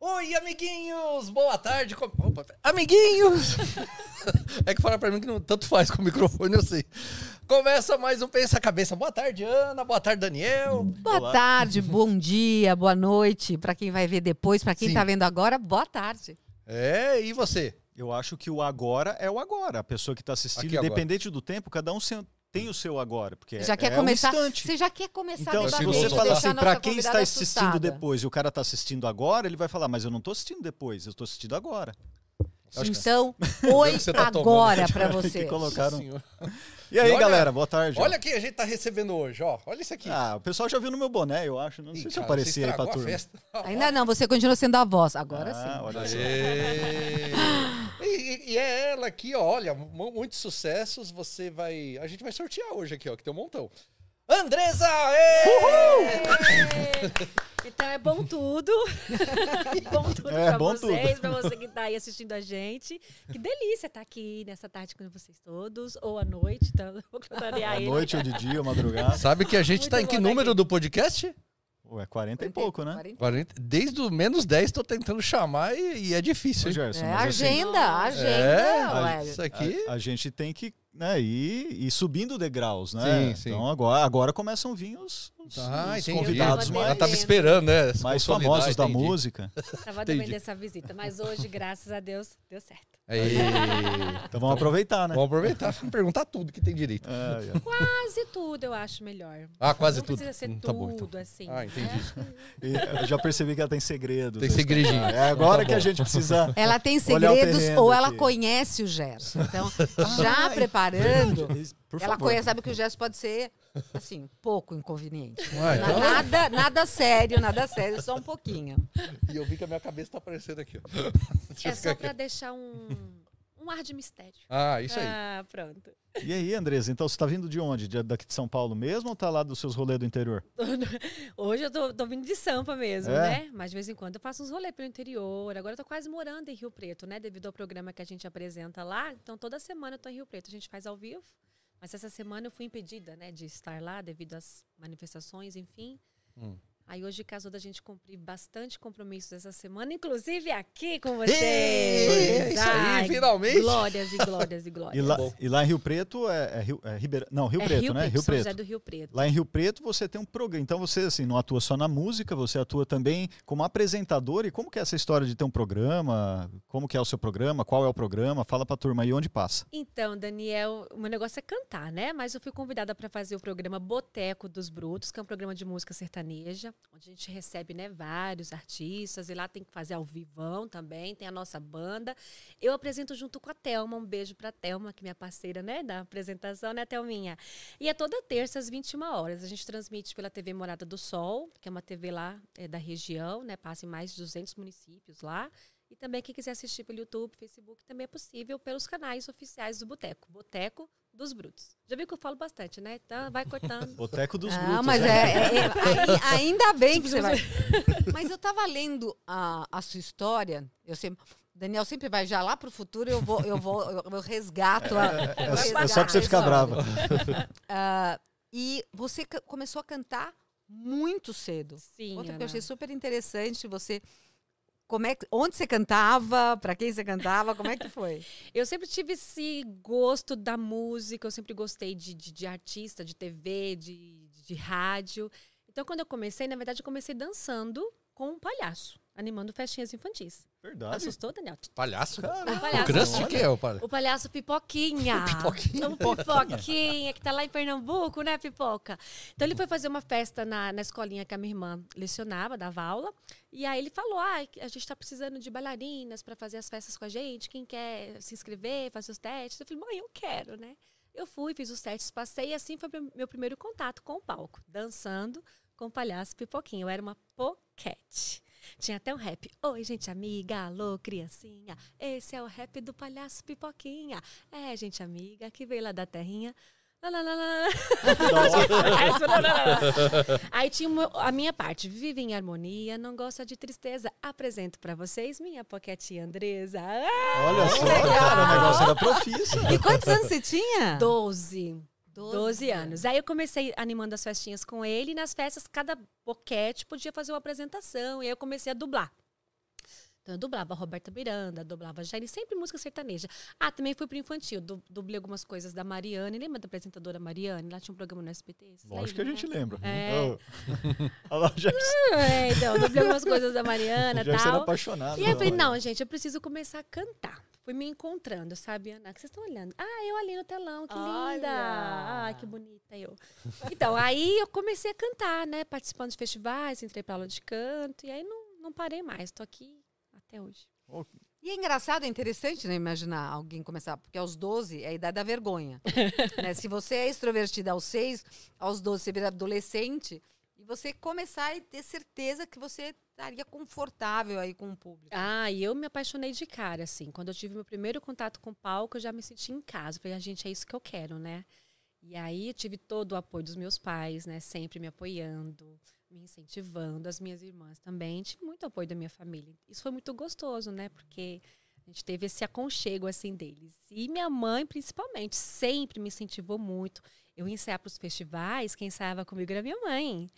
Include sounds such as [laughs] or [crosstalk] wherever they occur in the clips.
Oi, amiguinhos! Boa tarde! Com... Opa, amiguinhos! [laughs] é que fala pra mim que não tanto faz com o microfone, eu sei. Começa mais um Pensa Cabeça. Boa tarde, Ana. Boa tarde, Daniel. Boa Olá. tarde, bom dia, boa noite. Pra quem vai ver depois, pra quem Sim. tá vendo agora, boa tarde. É, e você? Eu acho que o agora é o agora. A pessoa que está Aqui assistindo, agora. independente do tempo, cada um tem o seu agora. Porque Já é, quer é começar? um instante. Você já quer começar Então, a se debater, você deixar fala a assim, para quem está convidada assistindo assustada. depois e o cara está assistindo agora, ele vai falar, mas eu não estou assistindo depois, eu estou assistindo agora. Então, [laughs] oi você tá agora tomando. pra [laughs] Que você. colocaram. Senhor. E aí, E olha- galera, boa tarde. Olha quem a gente tá recebendo hoje, ó. Olha isso aqui. Ah, o pessoal já viu no meu boné, eu acho. Não Ih, sei se eu apareci aí pra turma. festa. [laughs] Ainda não, você continua sendo a voz. Agora Ah, sim. olha. Aê. [laughs] E, e- e é ela aqui, ó, olha, mu- muitos sucessos. Você vai. A gente vai sortear hoje aqui, ó, que tem um montão. Andresa! Então é bom tudo. [laughs] [laughs] bom tudo É, pra bom vocês, pra você que tá aí assistindo a gente. Que delícia estar aqui nessa tarde com vocês todos, ou à noite, então [laughs] vou À ele. noite ou de dia, ou madrugada. Sabe que a gente Muito tá em que bom número daqui. do podcast? Ué, 40 e pouco, né? 40. 40. Desde o menos 10 tô tentando chamar e, e é difícil. Ô? Gerson, É mas assim, agenda, agenda. É, ué. isso aqui. A, a gente tem que né, ir, ir subindo degraus, né? Sim, sim. Então agora, agora começam a vir os, os- Ah, os convidados mais, Ela tava esperando, né? mais famosos da entendi. música. Tava Entendi. devendo essa visita, mas hoje, graças a Deus, deu certo. Aí. Então vamos aproveitar, né? Vamos aproveitar e perguntar tudo que tem direito. É, é. Quase tudo eu acho melhor. Ah, quase Não tudo. precisa ser Hum, tudo, tá bom, então. assim. Ah, entendi. E eu já percebi que ela tem segredos. Tem segredinho. É agora Tá que a gente precisa. Ela tem segredos ou ela aqui. conhece o Gerson. Então, [laughs] já preparando, Por ela favor. conhece, sabe que o Gerson pode ser, assim, pouco inconveniente. Ué, então- Nada, nada sério, nada sério, só um pouquinho. E eu vi que a minha cabeça tá aparecendo aqui, ó. [laughs] É só aqui. pra deixar um, um ar de mistério. Ah, isso aí. Ah, pronto. E aí, Andresa, então você tá vindo de onde? De- daqui de São Paulo mesmo ou tá lá dos seus rolês do interior? [laughs] Hoje eu tô, tô vindo de Sampa mesmo, É? né? Mas de vez em quando eu faço uns rolês pelo interior. Agora eu tô quase morando em Rio Preto, né? Devido ao programa que a gente apresenta lá. Então toda semana eu tô em Rio Preto. A gente faz ao vivo. Mas essa semana eu fui impedida, né? De estar lá devido às manifestações, enfim. Hum. Aí hoje casou da gente cumprir bastante compromissos essa semana, inclusive aqui com vocês. É isso aí, finalmente. Glórias e glórias e [laughs] glórias. E lá, e lá em Rio Preto é, é Rio, é Ribeira- Não, Rio É Preto, né? Rio São Preto. José do Rio Preto. Lá em Rio Preto você tem um programa. Então você assim não atua só na música, você atua também como apresentador. E como que é essa história de ter um programa? Como que é o seu programa? Qual é o programa? Fala pra turma aí onde passa. Então, Daniel, o meu negócio é cantar, né? Mas eu fui convidada para fazer o programa Boteco dos Brutos, que é um programa de música sertaneja, onde a gente recebe, né, vários artistas e lá tem que fazer ao vivão também, tem a nossa banda. Eu apresento junto com a Telma, um beijo pra Telma, que é minha parceira, né, da apresentação, né, Telminha? E é toda terça às 21 horas. A gente transmite pela TV Morada do Sol, que é uma TV lá é, da região, né, passa em mais de 200 municípios lá. E também quem quiser assistir pelo YouTube, Facebook, também é possível pelos canais oficiais do Boteco. Boteco dos Brutos. Já viu que eu falo bastante, né? Então vai cortando. [laughs] Boteco dos Ah, Brutos. mas né? é, é- é- ai- ainda bem que você vai. [laughs] Mas eu tava lendo a, a sua história, eu sempre. Daniel sempre vai já lá pro futuro, eu vou, eu vou, eu, eu resgato a. É, eu é só resgato pra você ficar brava. Ah, e você começou a cantar muito cedo. Sim, Conta porque eu achei super interessante você. Como é, que- onde você cantava, para quem você cantava, como é que foi? [laughs] Eu sempre tive esse gosto da música, eu sempre gostei de, de, de artista, de TV, de, de rádio. Então, quando eu comecei, na verdade, eu comecei dançando com um palhaço, animando festinhas infantis. Verdade. Assustou, Daniel? Palhaço? O O palhaço. Crust que é o palhaço? O palhaço Pipoquinha. [laughs] Pipoquinha. O Pipoquinha, que tá lá em Pernambuco, né, Pipoca? Então ele foi fazer uma festa na, na escolinha que a minha irmã lecionava, dava aula. E aí ele falou: ah, a gente tá precisando de bailarinas para fazer as festas com a gente. Quem quer se inscrever, fazer os testes? Eu falei, mãe, eu quero, né? Eu fui, fiz os testes, passei, e assim foi meu primeiro contato com o palco, dançando com o palhaço Pipoquinha. Eu era uma poquete. Tinha até um rap. Oi, gente amiga, alô, criancinha. Esse é o rap do palhaço Pipoquinha. É, gente amiga, que veio lá da terrinha. Lá, lá, lá. [laughs] Aí tinha uma- a minha parte. Vive em harmonia, não gosta de tristeza. Apresento pra vocês minha poquetinha Andresa. Ah, Olha só, legal. cara, o negócio era profissa. E quantos anos você tinha? 12. 12 anos. Aí eu comecei animando as festinhas com ele, e nas festas, cada boquete podia fazer uma apresentação, e aí eu comecei a dublar. Então eu dublava Roberta Miranda, dublava Jair, sempre música sertaneja. Ah, também fui pro infantil, du dublei algumas coisas da Mariane. Lembra da apresentadora Mariane? Lá tinha um programa no SBT. Lógico que a gente né? lembra. É. Oh. [laughs] Olha lá, [laughs] É, então, dublei algumas coisas da Mariana [laughs] e tal. apaixonado. E aí eu falei, não, gente, eu preciso começar a cantar. Fui me encontrando, sabe, Ana? Que vocês estão olhando. Ah, eu ali no telão, que linda. Olha! Ah, que bonita eu. Então, aí eu comecei a cantar, né? Participando de festivais, entrei pra aula de canto. E aí não, não parei mais. Tô aqui até hoje. E é engraçado, é interessante, né, imaginar alguém começar, porque aos 12 é a idade da vergonha. [laughs] né? Se você é extrovertida aos 6, aos 12 você vira adolescente, e você começar e ter certeza que você estaria confortável aí com o público. Ah, e eu me apaixonei de cara, assim. Quando eu tive meu primeiro contato com o palco, eu já me senti em casa. Falei, a gente, é isso que eu quero, né? E aí tive todo o apoio dos meus pais, né? Sempre me apoiando, me incentivando, as minhas irmãs também. Tive muito apoio da minha família. Isso foi muito gostoso, né? Porque a gente teve esse aconchego, assim, deles. E minha mãe, principalmente, sempre me incentivou muito. Eu ia ensaiar para os festivais, quem ensaiava comigo era minha mãe.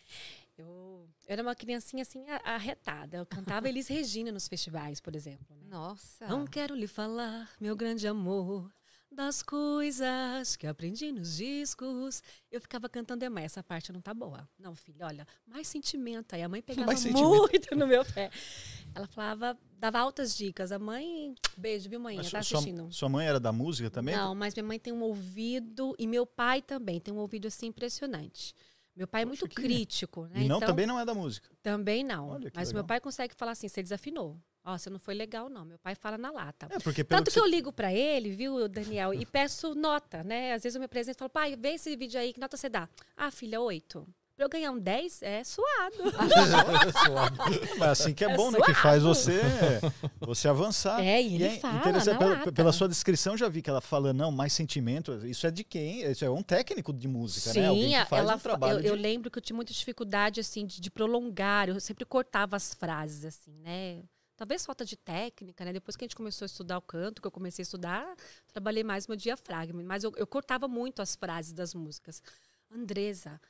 Eu, eu era uma criancinha, assim, arretada. Eu cantava Elis Regina nos festivais, por exemplo. né? Nossa. Não quero lhe falar, meu grande amor, das coisas que aprendi nos discos. Eu ficava cantando, mas essa parte não tá boa. Não, filha, olha, mais sentimento. Aí a mãe pegava Mais sentimento. muito no meu pé. Ela falava, dava altas dicas. A mãe, beijo, viu, mãe? Mas Tá sua, assistindo. sua mãe era da música também? Não, mas minha mãe tem um ouvido, e meu pai também tem um ouvido assim impressionante. Meu pai é muito crítico, né? E não, então, também não é da música. também não. Olha Mas legal. meu pai consegue falar assim, você desafinou. Ó, você não foi legal, não. Meu pai fala na lata. É, porque Tanto que que eu ligo pra ele, viu, Daniel, e peço nota, né? Às vezes eu me apresento e falo, pai, vê esse vídeo aí, que nota você dá? Ah, filha, oito. Pra eu ganhar um 10, é [laughs] suado. Mas assim que é É bom, né? Que faz você, você avançar. É, e ele fala interessante, na pela, lata. pela sua descrição, já vi que ela fala, não, mais sentimento. Isso é de quem? Isso é um técnico de música, né? Alguém Sim, que faz ela, um trabalho eu, eu de- lembro que eu tinha muita dificuldade, assim, de, de prolongar. Eu sempre cortava as frases, assim, né? Talvez falta de técnica, né? Depois que a gente começou a estudar o canto, que eu comecei a estudar, trabalhei mais meu diafragma. Mas eu, eu cortava muito as frases das músicas. Andresa,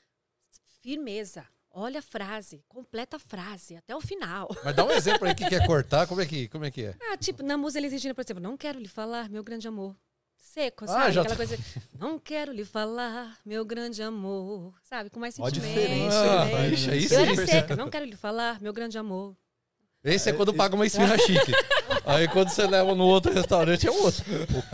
firmeza. Olha a frase, completa a frase, até o final. Mas dá um exemplo aí que quer cortar, como é que, como é, que é? Ah, tipo, na música Elis Regina, por exemplo, não quero lhe falar, meu grande amor. Seco, Ah, sabe? Aquela tô- coisa. Não quero lhe falar, meu grande amor. Sabe? Com mais Ó a sentimento. diferença Ah, né? aí Eu era seca, não quero lhe falar, meu grande amor. Esse é quando paga uma esfirra chique. Aí quando você leva no outro restaurante é outro.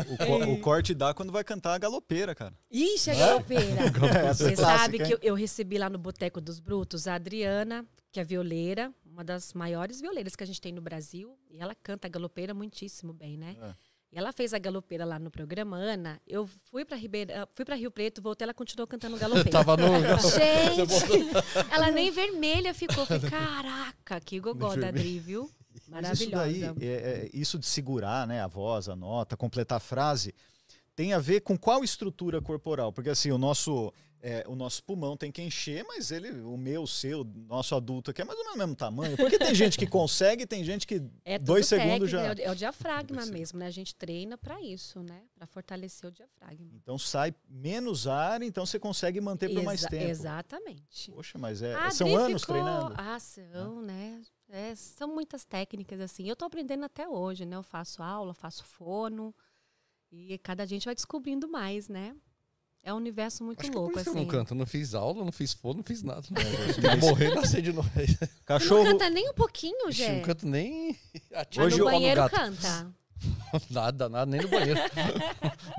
O, co- o corte dá quando vai cantar a galopeira, cara. Ixi, a galopeira. [laughs] Essa é Você sabe que eu, eu recebi lá no Boteco dos Brutos a Adriana, que é violeira, uma das maiores violeiras que a gente tem no Brasil. E ela canta a galopeira muitíssimo bem, né? É. E ela fez a galopeira lá no programa, Ana. Eu fui pra, Ribeira, fui pra Rio Preto, voltei, ela continuou cantando galopeira. [laughs] Tava no. Gente, ela nem vermelha ficou. Falei, caraca, que gogó da Adri, viu? Mas isso Maravilhosa. daí, é- é- isso de segurar né, a voz, a nota, completar a frase, tem a ver com qual estrutura corporal? Porque assim, o nosso, é, o nosso pulmão tem que encher, mas ele, o meu, o seu, nosso adulto aqui é mais ou menos o mesmo tamanho. Porque tem gente que consegue, tem gente que É dois segundos já. É o, é o diafragma mesmo, né? A gente treina pra isso, né? Pra fortalecer o diafragma. Então sai menos ar, então você consegue manter por mais tempo. Exatamente. Poxa, mas é, A são anos ficou- treinando. Ah, são, né? É, são muitas técnicas, assim. Eu tô aprendendo até hoje, né? Eu faço aula, faço fono. E cada gente vai descobrindo mais, né? É um universo muito Acho que é por louco, isso que eu assim. não canto. Eu não fiz aula, não fiz fono, não fiz nada. Mas- [laughs] Tem que morrer nascer de novo. [laughs] Não Cachorro, canta nem um pouquinho, Gé. não canto nem. [laughs] Atira Hoje no banheiro gato. canta. Nada, nada, nem no banheiro.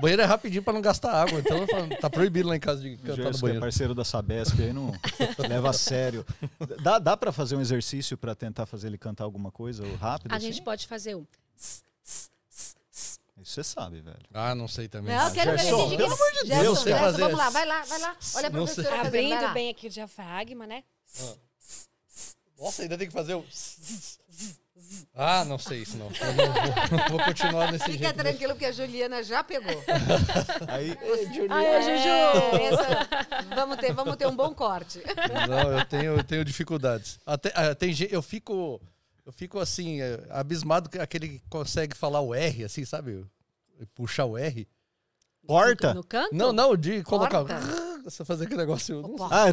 banheiro é rapidinho pra não gastar água. Então tá proibido lá em casa de cantar no que é banheiro. parceiro da Sabesp, aí não leva a sério. Dá, dá para fazer um exercício para tentar fazer ele cantar alguma coisa ou rápido? A assim? gente pode fazer. Isso você sabe, velho. Ah, não sei também. Não, eu quero ver Gerson, ele. pelo Deus, amor Gerson, sei Gerson, fazer. vamos lá, vai lá, vai lá. Olha a sei. professora fazendo, Abrindo bem aqui o diafragma, né? Nossa, ainda tem que fazer o. Ah, não sei isso não. Eu não vou, vou continuar desse Fica jeito. tranquilo que a Juliana já pegou. Aí, Ai, É, Juju! essa- vamos, ter, vamos ter um bom corte. Não, eu tenho, eu tenho dificuldades. Até, ah, tem eu fico, eu fico assim, eh, abismado que aquele que consegue falar o R, assim, sabe? Puxar o R. Porta? No, no canto? Não, não, de colocar. Porta. [laughs] Você fazer aquele negócio. eu não. Ah.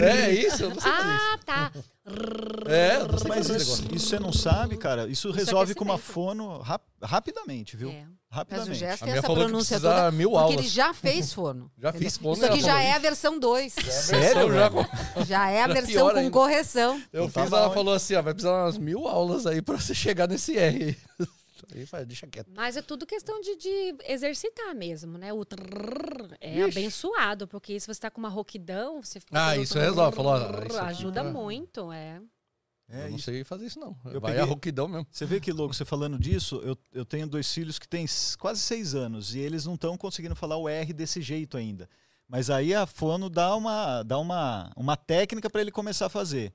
É isso, eu não sei Ah, tá. isso. [laughs] É, eu não sei Mas isso, isso você não sabe, cara. Isso, resolve com uma fono rap- rapidamente, viu? É. Mas o Rapidamente. Gerson A minha essa falou que pronúncia toda. mil porque aulas. ele já fez forno. [laughs] Já entendeu? fiz forno, Isso aqui já é a versão 2. Sério, já? Já é a versão pior com ainda. correção. Eu Então tá fiz, ela falou assim, ó, vai precisar umas mil aulas aí pra você chegar nesse R. Aí faz, deixa quieto. Mas é tudo questão de, de exercitar mesmo, né? O trrr é Ixi. abençoado, porque se você tá com uma rouquidão, você fica. Ah, isso resolve. Falou, ah, Ajuda tá- muito, é. É eu não isso. sei fazer isso, não. Eu vai peguei- a rouquidão mesmo. Você vê que louco, você falando disso, eu, eu tenho dois filhos que têm quase seis anos e eles não estão conseguindo falar o R desse jeito ainda. Mas aí a fono dá uma, dá uma, uma técnica para ele começar a fazer.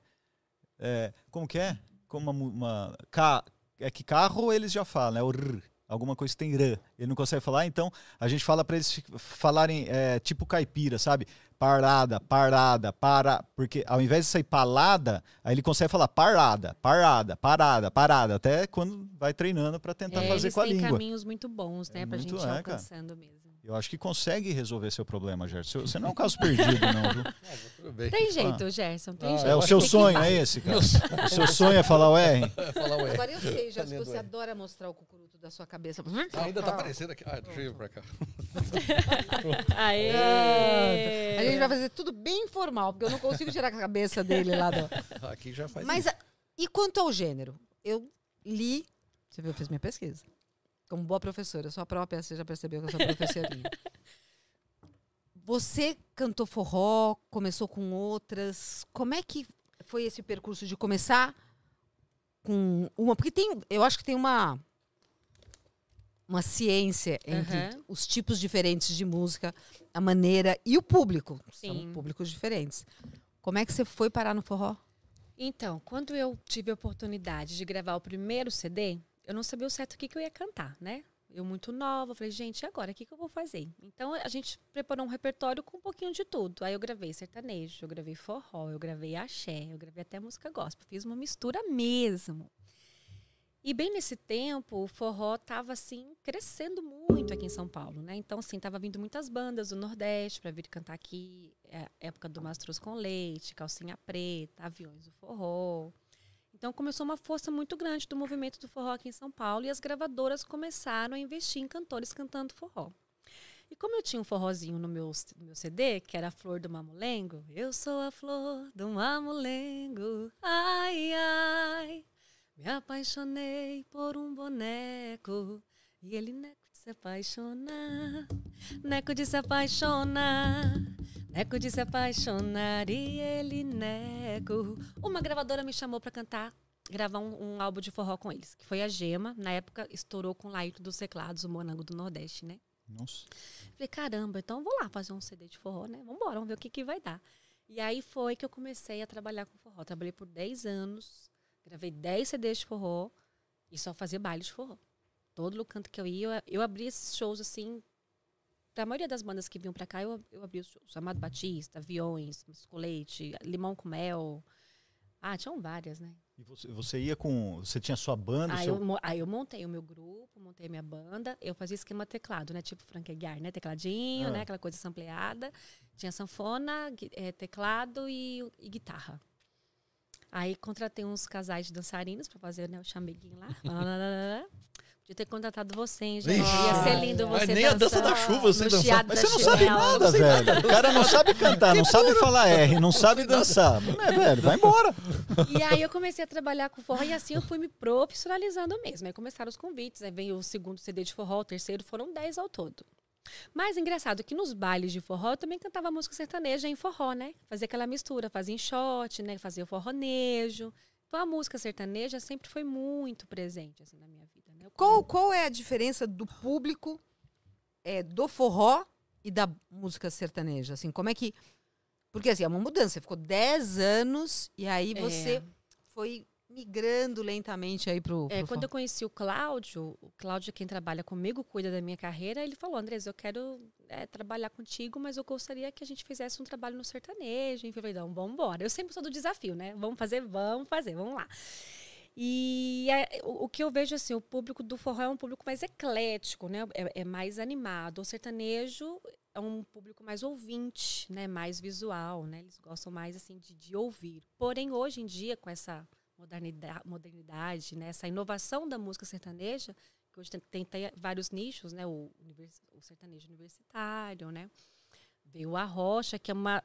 É, como que é? Como uma, uma ca- é que carro eles já falam, é o r. Alguma coisa que tem r. Ele não consegue falar, então a gente fala para eles falarem é, tipo caipira, sabe? Parada, parada, para. Porque ao invés de sair palada, aí ele consegue falar parada, parada, parada, parada. Até quando vai treinando para tentar É, fazer com a têm língua. caminhos muito bons, né? É pra muito, gente ir é, alcançando mesmo. Eu acho que consegue resolver seu problema, Gerson. Você não é um caso perdido, não, viu? [laughs] Tudo bem. Tem jeito, Gerson, tem Ah, jeito. É o seu que sonho, é esse, cara? O seu sonho é falar o R? [laughs] Falar o R. Agora eu sei, se Cadê você adora mostrar o cucuruto da sua cabeça. Ainda tá aparecendo aqui. Ah, deixa eu ir pra cá. [laughs] Aê! A gente vai fazer tudo bem informal, porque eu não consigo tirar a cabeça dele lá do. Aqui já faz Mas isso. e quanto ao gênero? Eu li. Você viu, eu fiz minha pesquisa. Como boa professora, eu sou a própria, você já percebeu que eu sou professorinha. [laughs] Você cantou forró, começou com outras. Como é que foi esse percurso de começar com uma? Porque tem, eu acho que tem uma uma ciência entre Aham. os tipos diferentes de música, a maneira e o público. São Sim. públicos diferentes. Como é que você foi parar no forró? Então, quando eu tive a oportunidade de gravar o primeiro CD, eu não sabia o certo o que, que eu ia cantar, né? Eu muito nova, falei, gente, agora? O que, que eu vou fazer? Então, a gente preparou um repertório com um pouquinho de tudo. Aí eu gravei sertanejo, eu gravei forró, eu gravei axé, eu gravei até música gospel. Fiz uma mistura mesmo. E bem nesse tempo, o forró estava assim crescendo muito aqui em São Paulo, né? Então assim, tava vindo muitas bandas do Nordeste para vir cantar aqui, é, época do Mastros com Leite, Calcinha Preta, Aviões do Forró. Então começou uma força muito grande do movimento do forró aqui em São Paulo e as gravadoras começaram a investir em cantores cantando forró. E como eu tinha um forrozinho no meu, no meu CD, que era a Flor do Mamulengo, eu sou a flor do mamulengo, ai, ai. Me apaixonei por um boneco e ele neco de se apaixonar, neco de se apaixonar, neco de se apaixonar e ele neco. Uma gravadora me chamou para cantar, gravar um, um álbum de forró com eles, que foi a Gema. Na época estourou com o Laírto dos Teclados, o Monango do Nordeste, né? Nossa. Falei, caramba, então vou lá fazer um CD de forró, né? Vambora, vamos ver o que, que vai dar. E aí foi que eu comecei a trabalhar com forró. Trabalhei por 10 anos, gravei 10 CDs de forró e só fazia baile de forró. Todo canto que eu ia, eu, eu abria esses shows assim. Pra maioria das bandas que vinham pra cá, eu, eu abria os shows. Amado Batista, Aviões, Escolete, Limão com Mel. Ah, tinham várias, né? E você, você ia com. Você tinha sua banda, Aí seu. eu, aí eu montei o meu grupo, montei a minha banda. Eu fazia esquema teclado, né? Tipo Frank Aguiar, né? Tecladinho, Ah. né? Aquela coisa sampleada. Tinha sanfona, eh, teclado e, e guitarra. Aí contratei uns casais de dançarinos pra fazer né, o chameguinho lá. [laughs] Podia ter contratado você, hein, gente? Vixe. Ia ser lindo você nem a dança da chuva você chiado Mas você não sabe nada, velho. O cara não sabe cantar, não sabe falar R, não sabe dançar. [laughs] É, velho, vai embora. E aí eu comecei a trabalhar com forró e assim eu fui me profissionalizando mesmo. Aí começaram os convites, aí veio o segundo CD de forró, o terceiro, foram 10 ao todo. Mas engraçado que nos bailes de forró eu também cantava música sertaneja em forró, né? Fazia aquela mistura, fazia enxote, né? Fazia o forronejo. Então a música sertaneja sempre foi muito presente assim na minha vida, né? Qual, qual é a diferença do público é, do forró e da música sertaneja? Assim, como é que. Porque assim, é uma mudança. Você ficou 10 anos e aí É. você foi migrando lentamente aí pro. É, pro quando eu conheci o Cláudio, o Cláudio, quem trabalha comigo, cuida da minha carreira, ele falou: Andres, eu quero é, trabalhar contigo, mas eu gostaria que a gente fizesse um trabalho no sertanejo. Falei: não, vamos embora. Eu sempre sou do desafio, né? Vamos fazer, vamos fazer, vamos lá. E é, o, o que eu vejo assim, o público do forró é um público mais eclético, né? É, é mais animado. O sertanejo é um público mais ouvinte, né? Mais visual, né? Eles gostam mais assim de, de ouvir. Porém, hoje em dia, com essa modernidade, modernidade né? essa inovação da música sertaneja, que hoje tem, tem, tem vários nichos, né? O, o sertanejo universitário, né? Veio a rocha, que é uma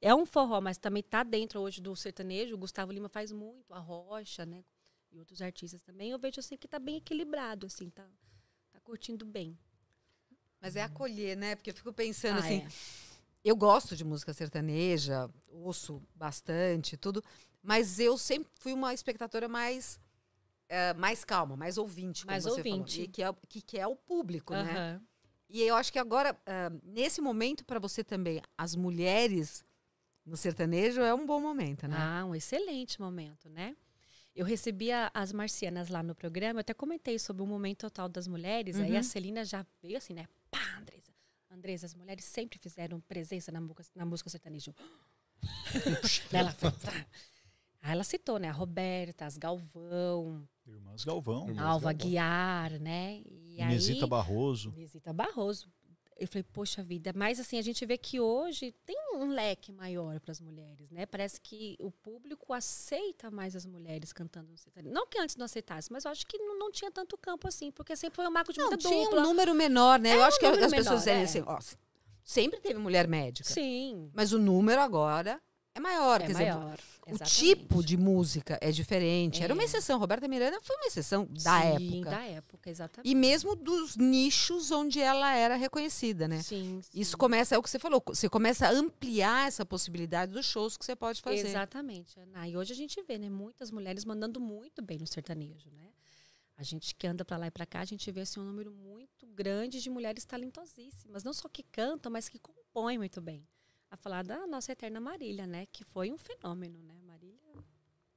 é um forró, mas também está dentro hoje do sertanejo. O Gustavo Lima faz muito a rocha, né? E outros artistas também. Eu vejo assim que está bem equilibrado, assim, tá, tá curtindo bem. Mas é acolher, né? Porque eu fico pensando Ah, assim, é. eu gosto de música sertaneja, ouço bastante, tudo, mas eu sempre fui uma espectadora mais eh, mais calma, mais ouvinte, como Mais você falou, ouvinte. e que é, o- que, que é o público, né? Aham. E eu acho que agora, ah, nesse momento, para você também, as mulheres no sertanejo é um bom momento, né? Ah, um excelente momento, né? Eu recebi a- as marcianas lá no programa, eu até comentei sobre o momento total das mulheres, aí Uhum. a Celina já veio assim, né? Pá, Andresa. Andresa, as mulheres sempre fizeram presença na música, na música sertaneja. [laughs] Ela foi, tá. Aí ela citou, né? A Roberta, as Galvão, Irmãs Galvão, Irmãs Alva Galvão. Guiar, né? E Inesita aí, Barroso. Inesita Barroso. Eu falei, poxa vida, mas assim, a gente vê que hoje tem um leque maior para as mulheres, né? Parece que o público aceita mais as mulheres cantando no sertanejo. Não que antes não aceitasse, mas eu acho que não, não tinha tanto campo assim, porque sempre foi um marco de Não, muita tinha dupla. um número menor, né? eu acho que as pessoas menor, dizem é. assim, ó, sempre teve mulher médica, Sim, mas o número agora é maior. é quer dizer, maior. o exatamente. tipo de música é diferente. Era uma É. exceção. Roberta Miranda foi uma exceção da Sim, época. da época, exatamente. E mesmo dos nichos onde ela era reconhecida, né? Sim, sim. Isso começa, é o que você falou, você começa a ampliar essa possibilidade dos shows que você pode fazer. Exatamente, Ana. E hoje a gente vê, né, muitas mulheres mandando muito bem no sertanejo, né? A gente que anda para lá e para cá, a gente vê assim, um número muito grande de mulheres talentosíssimas, não só que cantam, mas que compõem muito bem. A falar da nossa eterna Marília, né, que foi um fenômeno, né? Marília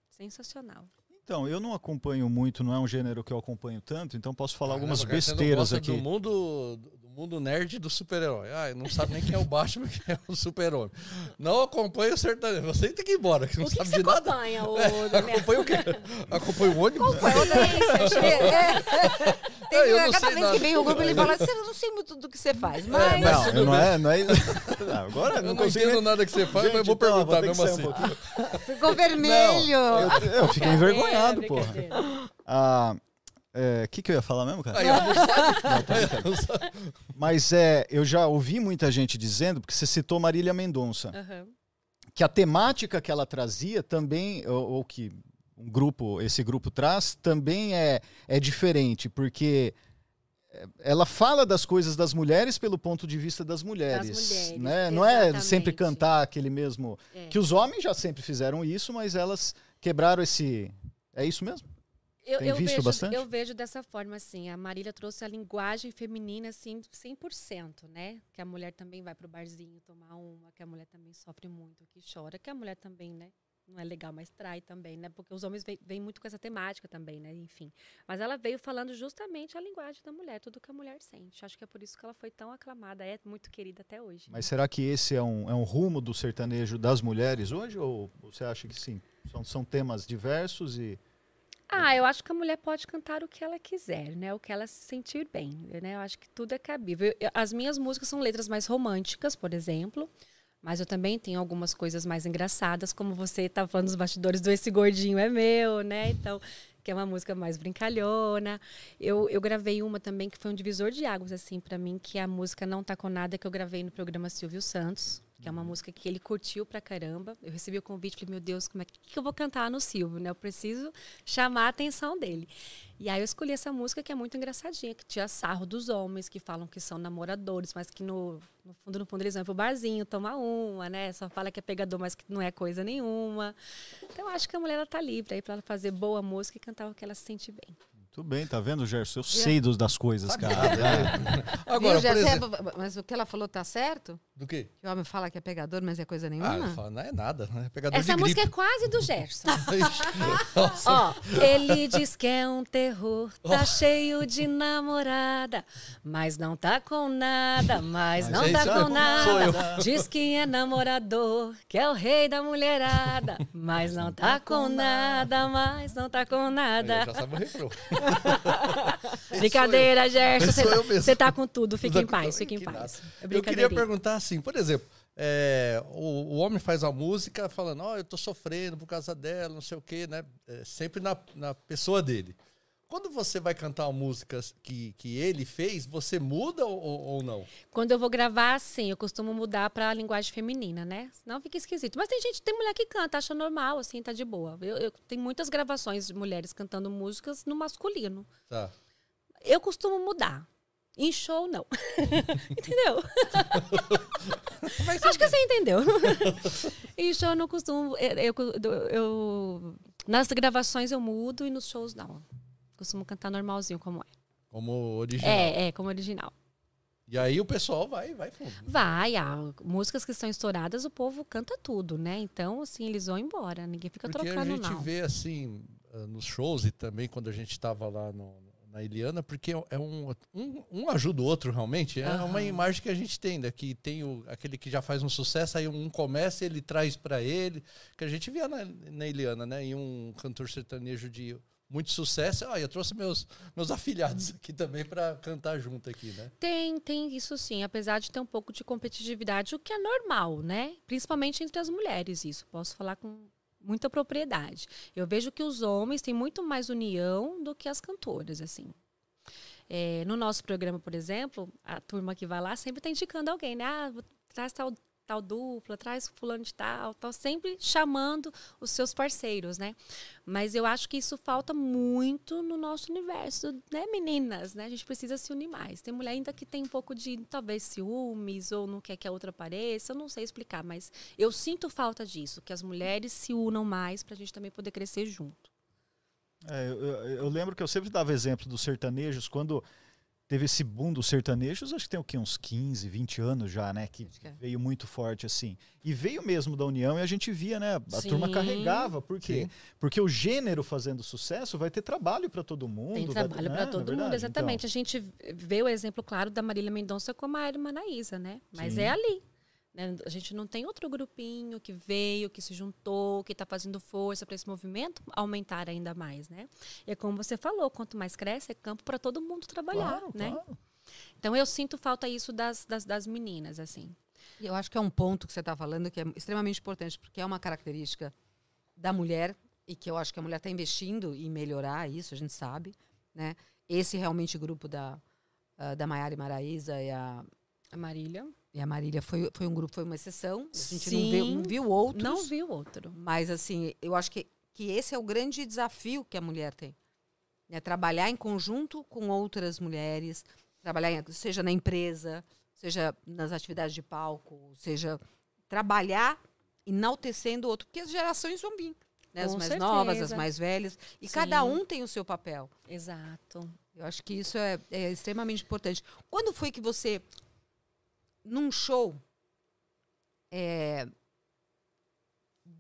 sensacional. Então, eu não acompanho muito, não é um gênero que eu acompanho tanto, então posso falar algumas você não besteiras gosta aqui. Do mundo, do mundo nerd do super-herói. Ah, não sabe nem quem é o Batman [laughs] quem é o super-homem. Não acompanha o sertanejo. Você tem que ir embora, que não o que, que sabe você de nada. acompanha, o [laughs] Acompanha o quê? Acompanha o ônibus? Foi outra vez. É, [laughs] Tem- eu não cada sei vez nada. que vem o grupo, ele fala assim, eu não sei muito do que você faz, mas... mas Não, tudo não é, não é. Não, [laughs] agora Eu não não consigo. entendo nem- nada que você faz, mas eu Gente, vou então, perguntar ter que mesmo um assim. pouquinho. Ficou [laughs] vermelho. Eu, eu fiquei envergonhado, É, porra. Ah, O que, que eu ia falar mesmo, cara? Aí, ó, não sabe. [laughs] Não, brincando. Mas é, eu já ouvi muita gente dizendo, porque você citou Marília Mendonça, Aham. que a temática que ela trazia também, ou, ou que um grupo, esse grupo traz, também é, é diferente, porque é, ela fala das coisas das mulheres pelo ponto de vista das mulheres, mulheres, né? Não é sempre cantar aquele mesmo É. que os homens já sempre fizeram isso, mas elas quebraram esse é isso mesmo? Eu, Tem eu visto vejo, bastante? Eu vejo dessa forma, assim. A Marília trouxe a linguagem feminina, assim, 100%, né? Que a mulher também vai pro barzinho tomar uma, que a mulher também sofre muito, que chora, que a mulher também, né? Não é legal, mas trai também, né? Porque os homens vêm muito com essa temática também, né? Enfim. Mas ela veio falando justamente a linguagem da mulher, tudo que a mulher sente. Acho que é por isso que ela foi tão aclamada, é muito querida até hoje. Mas será que esse é um, é um rumo do sertanejo das mulheres hoje ou você acha que sim? São, são temas diversos e Ah, eu acho que a mulher pode cantar o que ela quiser, né? O que ela se sentir bem, né? Eu acho que tudo é cabível. As minhas músicas são letras mais românticas, por exemplo, mas eu também tenho algumas coisas mais engraçadas, como você estava falando dos bastidores do Esse Gordinho é Meu, né? Então, que é uma música mais brincalhona. Eu, eu gravei uma também que foi um divisor de águas, assim, para mim, que é a música Não Tá Com Nada, que eu gravei no programa Silvio Santos, que é uma música que ele curtiu pra caramba. Eu recebi o convite, falei, meu Deus, como é que, eu vou cantar no Silvio, né? Eu preciso chamar a atenção dele. E aí eu escolhi essa música que é muito engraçadinha, que tira sarro dos homens que falam que são namoradores, mas que no, no fundo, no fundo, eles vão pro barzinho tomar uma, né? Só fala que é pegador, mas que não é coisa nenhuma. Então eu acho que a mulher ela tá livre aí pra ela fazer boa música e cantar o que ela se sente bem. Tudo bem, tá vendo, Gerson? Eu sei dos, das coisas, Tá cara. [laughs] Agora, Viu, Jé? exemplo... Você- Mas o que ela falou tá certo? Do quê? Que o homem fala que é pegador, mas é coisa Ah, nenhuma? eu falo, não é nada, né? É pegador Essa de música é gripe. quase do Gerson. [laughs] Nossa, Ó, ele diz que é um terror, tá cheio de namorada, mas não tá com nada, mas, Mas não é tá isso aí, com sou nada. Diz que é namorador, que é o rei da mulherada, mas não tá com nada, mas não tá com aí nada. eu já sabe o refrão. [laughs] [laughs] Brincadeira, Gerson, você tá, tá com tudo, fique em paz, fique em paz. Eu queria perguntar assim, por exemplo, é, o, o homem faz a música falando, ó, eu tô sofrendo por causa dela, não sei o quê, né? É, sempre na, na pessoa dele. Quando você vai cantar uma música que, que ele fez, você muda ou, ou- não? Quando eu vou gravar, assim, eu costumo mudar pra linguagem feminina, né? Senão fica esquisito. Mas tem gente, tem mulher que canta, acha normal, assim, tá de boa. Eu, eu tenho muitas gravações de mulheres cantando músicas no masculino. Tá. Eu costumo mudar. Em show, não. [laughs] entendeu? Acho que você entendeu. [laughs] em show, eu não costumo. Eu, eu- eu- nas gravações eu mudo e nos shows, não. Costumo cantar normalzinho, como é. Como original. É, é, como original. E aí o pessoal vai, vai fundo. Vai, ah, músicas que estão estouradas, o povo canta tudo, né? Então, assim, eles vão embora. Ninguém fica Porque a trocando, gente não. vê assim ah, nos shows e também quando a gente estava lá no- na Iliana, porque é um, um, um ajuda o outro realmente. É Aham. uma imagem que a gente tem, né? Que tem o, aquele que já faz um sucesso, aí um começa ele traz para ele. Que a gente via na, na Iliana, né? E um cantor sertanejo de muito sucesso. Ah, eu trouxe meus, meus afilhados [laughs] aqui também para cantar junto aqui, né? Tem, tem isso sim, apesar de ter um pouco de competitividade, o que é normal, né? Principalmente entre as mulheres, isso. Posso falar com muita propriedade. Eu vejo que os homens têm muito mais união do que as cantoras, assim. É, no nosso programa, por exemplo, a turma que vai lá sempre está indicando alguém, né? Ah, traz tal, tal dupla, traz fulano de tal, tal, sempre chamando os seus parceiros, né? Mas eu acho que isso falta muito no nosso universo, né, meninas? Né? A gente precisa se unir mais. Tem mulher ainda que tem um pouco de, talvez, ciúmes ou não quer que a outra apareça. Eu não sei explicar, mas eu sinto falta disso, que as mulheres se unam mais para a gente também poder crescer junto. É, eu, eu- lembro que eu sempre dava exemplo dos sertanejos, quando teve esse boom dos sertanejos, acho que tem o quê? Uns 15, 20 anos já, né? Que que é. veio muito forte assim. E veio mesmo da União e a gente via, né? A Sim. turma carregava. Por quê? Sim. Porque o gênero fazendo sucesso vai ter trabalho para todo mundo. Tem trabalho né? para Não é todo mundo, verdade? exatamente. A gente vê o exemplo claro da Marília Mendonça com a Maíra Manaísa, né? Mas Sim. é ali. Né? A gente não tem outro grupinho que veio, que se juntou, que está fazendo força para esse movimento aumentar ainda mais, né? E é como você falou, quanto mais cresce, é campo para todo mundo trabalhar, Claro, né? claro. Então eu sinto falta isso das, das, das meninas, assim. E Eu acho que é um ponto que você está falando que é extremamente importante, porque é uma característica da mulher e que eu acho que a mulher está investindo em melhorar isso, a gente sabe, né? Esse realmente grupo da, ah, da Maiara e Maraísa e a, A Marília e a Marília foi, foi um grupo, foi uma exceção. A gente não Sim. viu, não viu outros. não viu outro. Mas, assim, eu acho que, que esse é o grande desafio que a mulher tem. É trabalhar em conjunto com outras mulheres, trabalhar, em- seja na empresa, seja nas atividades de palco, seja trabalhar enaltecendo o outro, porque as gerações vão vir. Né? As mais novas, as certeza. mais velhas. E Sim. cada um tem o seu papel. Exato. Eu acho que isso é, é extremamente importante. Quando foi que você, num show, é,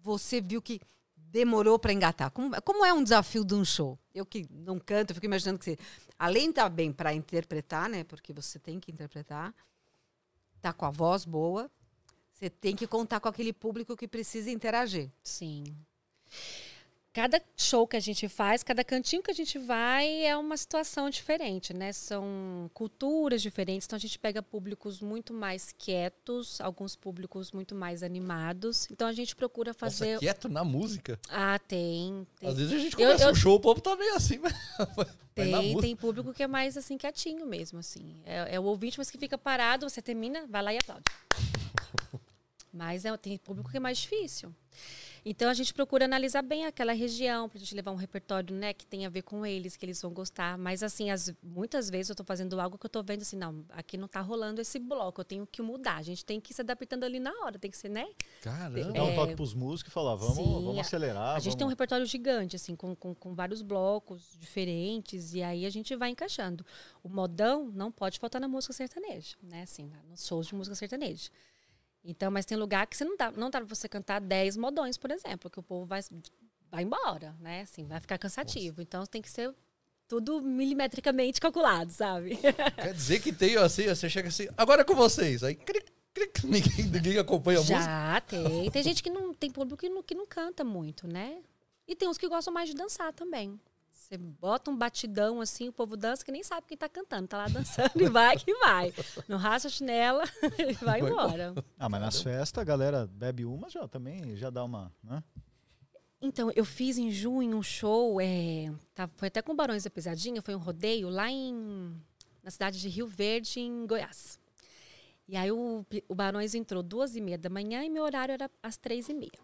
você viu que demorou para engatar? Como, como é um desafio de um show? Eu que não canto, fico imaginando que você, além de estar bem para interpretar, né? Porque você tem que interpretar, tá com a voz boa, você tem que contar com aquele público que precisa interagir. Sim. Cada show que a gente faz, cada cantinho que a gente vai é uma situação diferente, né? São culturas diferentes, então a gente pega públicos muito mais quietos, alguns públicos muito mais animados. Então a gente procura fazer. Nossa, quieto na música. Ah, tem. tem. Às vezes a gente Eu- começa eu- um show, o povo tá meio assim, [laughs] mas, Tem, música. tem público que é mais assim, quietinho mesmo, assim. É, é o ouvinte, mas que fica parado, você termina, vai lá e aplaude. [laughs] Mas é, tem público que é mais difícil. Então a gente procura analisar bem aquela região, pra gente levar um repertório, né, que tem a ver com eles, que eles vão gostar. Mas assim, as, muitas vezes eu tô fazendo algo que eu tô vendo assim, não, aqui não tá rolando esse bloco, eu tenho que mudar. A gente tem que ir se adaptando ali na hora, tem que ser, né? Caramba. Dá um É. toque pros músicos e falar, vamos, Sim, vamos a- acelerar. a gente tem um vamos- repertório gigante, assim, com, com, com vários blocos diferentes, e aí a gente vai encaixando. O modão não pode faltar na música sertaneja, né? Assim, nos shows de música sertaneja. Então, mas tem lugar que você não dá, não dá pra você cantar 10 modões, por exemplo, que o povo vai, vai embora, né? Assim, vai ficar cansativo. Então tem que ser tudo milimetricamente calculado, sabe? [laughs] Quer dizer que tem assim, você chega assim, agora é com vocês. Aí cric, cric, [laughs] ninguém, ninguém acompanha a música. Já tem. Tem [laughs] gente que não tem público que não, que não canta muito, né? E tem uns que gostam mais de dançar também. Você bota um batidão assim, o povo dança que nem sabe quem tá cantando. Tá lá dançando e vai que vai. Não raça a chinela [laughs] e vai embora. Ah, mas nas festas a galera bebe uma já também, já dá uma. Né? Então, eu fiz em junho um show, é, tá- foi até com o Barões da Pisadinha, foi um rodeio lá em, na cidade de Rio Verde, em Goiás. E aí o, o Barões entrou duas e meia da manhã e meu horário era às três e meia.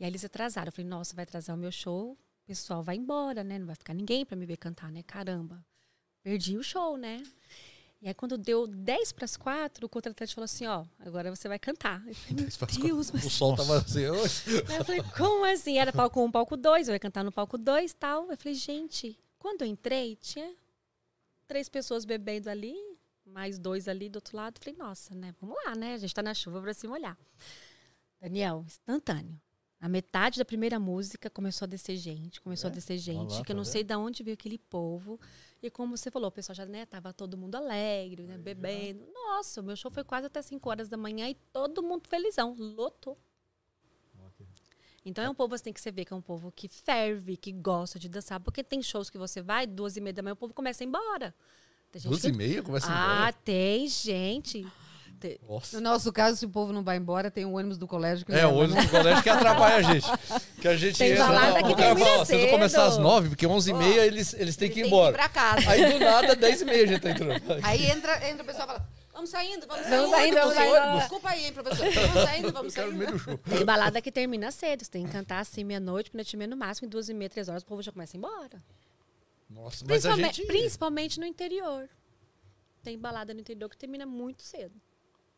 E aí eles atrasaram. Eu falei, nossa, vai atrasar o meu show, o pessoal vai embora, né? Não vai ficar ninguém para me ver cantar, né? Caramba. Perdi o show, né? E aí quando deu 10 para as quatro, o contratante falou assim, ó, agora você vai cantar. Eu falei, meu Deus, mas O sol tava assim. Aí eu falei, como assim? Era palco 1, palco 2, eu ia cantar no palco 2 e tal. Eu falei, gente, quando eu entrei, tinha três pessoas bebendo ali, mais dois ali do outro lado. Eu falei, nossa, né? Vamos lá, né? A gente tá na chuva pra se molhar. Daniel, instantâneo. A metade da primeira música começou a descer gente, começou É? a descer gente, lá, que eu tá não sei de onde veio aquele povo. E como você falou, o pessoal já, né, tava todo mundo alegre, né, bebendo. Nossa, o meu show foi quase até 5 horas da manhã e todo mundo felizão, lotou. Então é um povo assim que você vê que é um povo que ferve, que gosta de dançar, porque tem shows que você vai, duas e meia da manhã, o povo começa a ir embora. Duas que- e meia, começa Ah, embora. tem gente. Nossa. No nosso caso, se o povo não vai embora, tem o ônibus do colégio que É, leva, o ônibus né? do colégio que atrapalha a gente. Que a gente Tem entra, balada o que cara termina fala, "Ó, vocês vão começar às cedo." nove, porque onze e meia eles, eles têm Eles que ir têm embora. pra casa. Aí do nada, dez e meia a gente tá entrando. Aí entra, entra o pessoal e fala: vamos saindo, vamos Vamos saindo. saindo, vamos saindo. Desculpa aí, hein, professor. Vamos saindo, vamos saindo. Tem balada que termina cedo. Você tem que cantar assim meia-noite, meia-noite e meia no máximo, em duas e meia, três horas, o povo já começa a ir embora. Nossa, mas a gente... principalmente no interior. Tem balada no interior que termina muito cedo.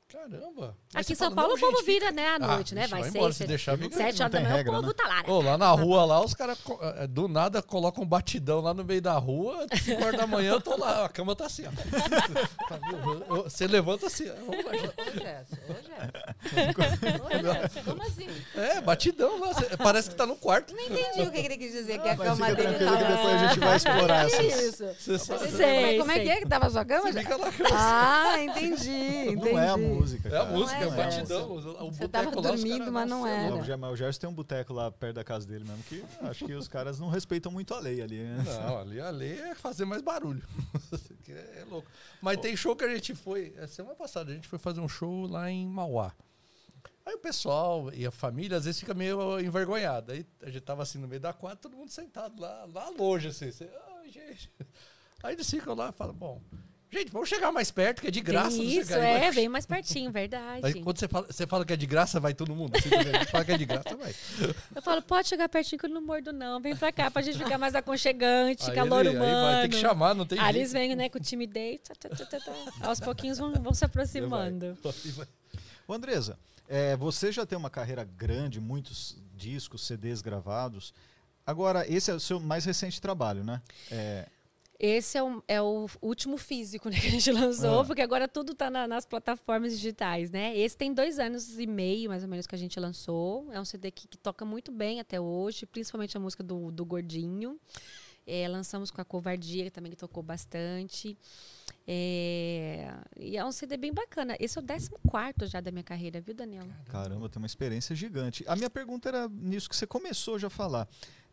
Caramba. Aqui em São fala, Paulo "Não, o povo vira, né, à Ah, noite, né? vixe, Vai embora, se sete, deixar, fica- sete horas da manhã, regra, o povo né? tá lá, né? Ô, lá na rua, lá, os caras eh, do nada colocam um batidão lá no meio da rua, 5 horas da manhã eu tô lá, a cama tá assim, ó. [laughs] Eu- Você levanta assim, ó. Vamos lá, gente. Ô, Jéssica, ô, Jéssica. Ô, Jéssica, como assim? É, batidão lá, cê- parece que tá no quarto. Não entendi o que ele quis dizer, que a Mas cama dele tranquilo que depois a gente vai explorar Que essas. isso? Você sabe. Como é- Sei, como é que é que tava a sua cama? Você já? fica lá Ah, entendi, entendi. Não é a música. É a cara. música, é o é, batidão. O Você boteco tava lá, dormindo, mas não era. Mas o Gerson tem um boteco lá perto da casa dele mesmo, que acho que os caras não respeitam muito a lei ali. né? Não, [laughs] ali, ali é fazer mais barulho. [laughs] É louco. Mas tem show que a gente foi. é, Semana passada a gente foi fazer um show lá em Mauá. Aí o pessoal e a família às vezes fica meio envergonhado. Aí a gente tava assim no meio da quadra, todo mundo sentado lá, lá longe, assim. Você, Ai, gente. Aí eles ficam lá e falam, bom, gente, vamos chegar mais perto, que é de graça. Tem o isso, é, vai- vem mais pertinho, verdade. Aí quando você fala, você fala que é de graça, vai todo mundo. Assim, também. A gente fala que é de graça, vai. [laughs] Eu falo, pode chegar pertinho que eu não mordo, não. Vem pra cá pra gente ficar mais aconchegante, Aí calor ele- humano. Aí vai ter que chamar, não tem Aí jeito. eles vêm, né, com tá, tá, tá. Aos pouquinhos vão, vão se aproximando. Aí vai. Ô, Andresa, é, você já tem uma carreira grande, muitos discos, CDs gravados. Agora, esse é o seu mais recente trabalho, né? É, Esse é o, é o último físico né, que a gente lançou, Ah. porque agora tudo tá na- nas plataformas digitais, né? Esse tem dois anos e meio, mais ou menos, que a gente lançou. É um CD que, que toca muito bem até hoje, principalmente a música do, do Gordinho. É, lançamos com a Covardia, também que tocou bastante. É, e é um CD bem bacana. Esse é o 14 já da minha carreira, viu, Daniel? caramba, tem uma experiência gigante. A minha pergunta era nisso que você começou já a falar.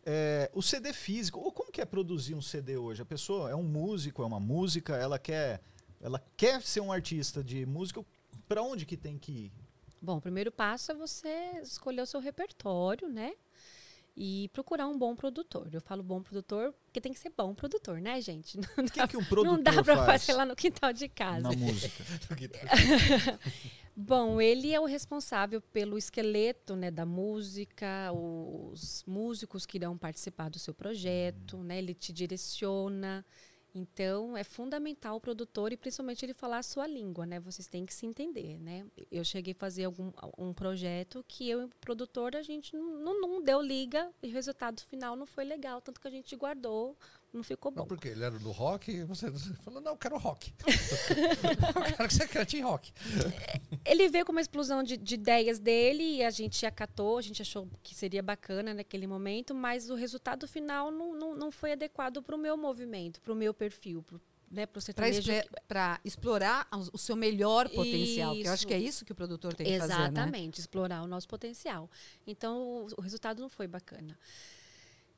É, o CD físico, ou como que é produzir um CD hoje? A pessoa é um músico, é uma música, ela quer, ela quer ser um artista de música, para onde que tem que ir? Bom, o primeiro passo é você escolher o seu repertório, né? E procurar um bom produtor. Eu falo bom produtor porque tem que ser bom produtor, né, gente? [laughs] Não O que, dá, que um produtor não dá pra faz fazer lá no quintal de casa. na música? [laughs] [laughs] Bom, ele é o responsável pelo esqueleto né, da música, os músicos que irão participar do seu projeto, né, ele te direciona. Então, é fundamental o produtor e principalmente ele falar a sua língua, né? Vocês têm que se entender, né? Eu cheguei a fazer algum, um projeto que eu e o produtor, a gente não, não deu liga e o resultado final não foi legal, tanto que a gente guardou, não ficou bom. Não, porque ele era do rock e você falou, não, eu quero rock. [laughs] eu quero que você cante em rock. Ele veio com uma explosão de, de, ideias dele e a gente acatou, a gente achou que seria bacana naquele momento, mas o resultado final não, não, não foi adequado para o meu movimento, para o meu perfil, pro, né, para Para explorar o seu melhor potencial. Que eu acho que é isso que o produtor tem que Exatamente, fazer. Exatamente, né? explorar o nosso potencial. Então, o, o, resultado não foi bacana.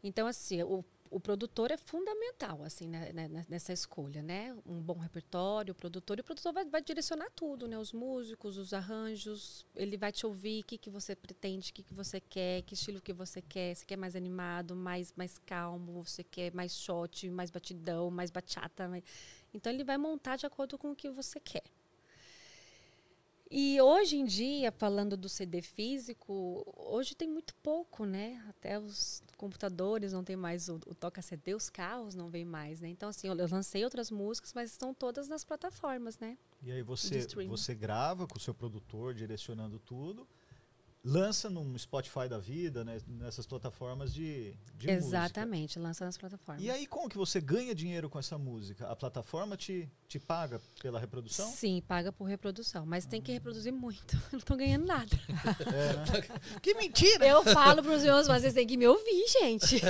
Então, assim, o o produtor é fundamental assim né, né, né, nessa escolha, né? Um bom repertório, o produtor e o produtor vai, vai, direcionar tudo, né? Os músicos, os arranjos, ele vai te ouvir o que, que você pretende, o que, que você quer, que estilo que você quer, você quer mais animado, mais mais calmo, você quer mais shot, mais batidão, mais bachata, mais... então ele vai montar de acordo com o que você quer. E hoje em dia, falando do CD físico, hoje tem muito pouco, né? Até os computadores não tem mais o, o toca-CD, os carros não vem mais, né? Então, assim, eu, eu, lancei outras músicas, mas estão todas nas plataformas, né? E aí você, você grava com o seu produtor, direcionando tudo, lança num Spotify da vida, né, nessas plataformas de, de Exatamente, música. lança nas plataformas. E aí como que você ganha dinheiro com essa música? A plataforma te, te paga pela reprodução? Sim, paga por reprodução, mas tem que reproduzir muito. [laughs] Não estou ganhando nada. É, né? que mentira! Eu falo para os meus, mas vocês têm que me ouvir, gente.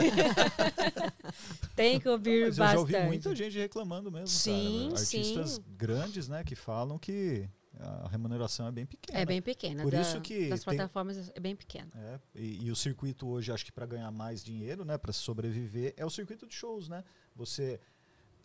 [laughs] tem que ouvir mas bastante. Eu já ouvi muita gente reclamando mesmo, sim, cara. Artistas sim. grandes, né, que falam que a remuneração é bem pequena. É bem pequena. Por da, isso que das plataformas é bem pequena. É, e, e, o circuito hoje, acho que para ganhar mais dinheiro, né, para sobreviver, é o circuito de shows, né? Você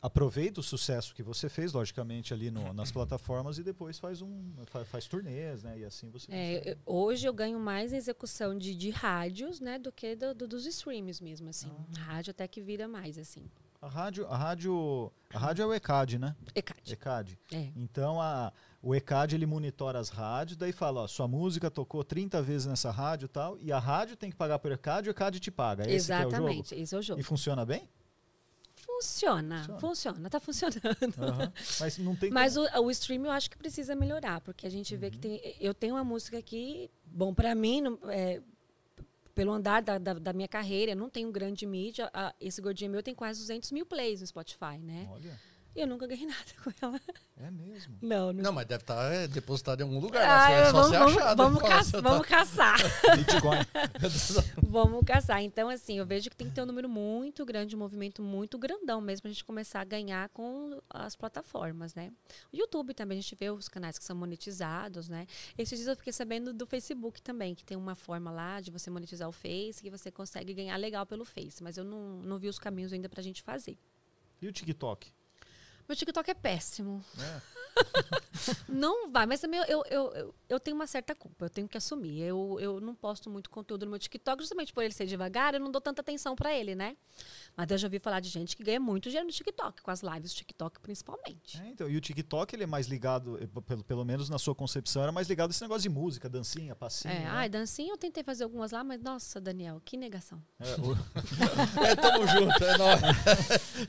aproveita o sucesso que você fez, logicamente, ali no, nas plataformas e depois faz um faz, faz turnês, né? E assim você. É, hoje eu ganho mais execução de, de rádios, né, do que do, do, dos streams mesmo, assim. Ah. Rádio até que vira mais, assim. A rádio, a rádio, a rádio é o ECAD, né? ECAD. ECAD. É. Então a o ECAD ele monitora as rádios, daí fala, ó, sua música tocou 30 vezes nessa rádio e tal, e a rádio tem que pagar por ECAD e o ECAD te paga. Esse Exatamente, é esse é o jogo. E funciona bem? Funciona, funciona, funciona tá funcionando. Uhum. Mas não tem [laughs] Mas o, o stream eu acho que precisa melhorar, porque a gente uhum. vê que uhum. tem. Eu tenho uma música aqui, bom, para mim, é, pelo andar da, da, da, minha carreira, eu não tenho grande mídia. A, esse gordinho meu tem quase 200 mil plays no Spotify, né? Olha. E eu nunca ganhei [laughs] nada com ela. É mesmo? Não, não. Não, mas deve estar tá, é, depositado em algum lugar. Ah, é vamos, só vamos, achado, vamos, [laughs] ca vamos tá... caçar. [laughs] Bitcoin. vamos caçar. Então, assim, eu vejo que tem que ter um número muito grande, um movimento muito grandão mesmo, pra gente começar a ganhar com as plataformas, né? O YouTube também, a gente vê os canais que são monetizados, né? Esses dias eu fiquei sabendo do Facebook também, que tem uma forma lá de você monetizar o Face, que você consegue ganhar legal pelo Face. Mas eu não, não vi os caminhos ainda pra gente fazer. E o TikTok? Meu TikTok é péssimo. É. [laughs] não vai, mas também eu, eu, eu, eu, tenho uma certa culpa, eu tenho que assumir. Eu, eu não posto muito conteúdo no meu TikTok, justamente por ele ser devagar, eu não dou tanta atenção para ele, né? Mas eu já ouvi falar de gente que ganha muito dinheiro no TikTok, com as lives do TikTok principalmente. É, então, e o TikTok ele é mais ligado, eh, pelo, pelo menos na sua concepção, era mais ligado a esse negócio de música, dancinha, passinho. É, né? ai, dancinha eu tentei fazer algumas lá, mas nossa, Daniel, que negação. É, o... [laughs] é tamo junto, é nóis.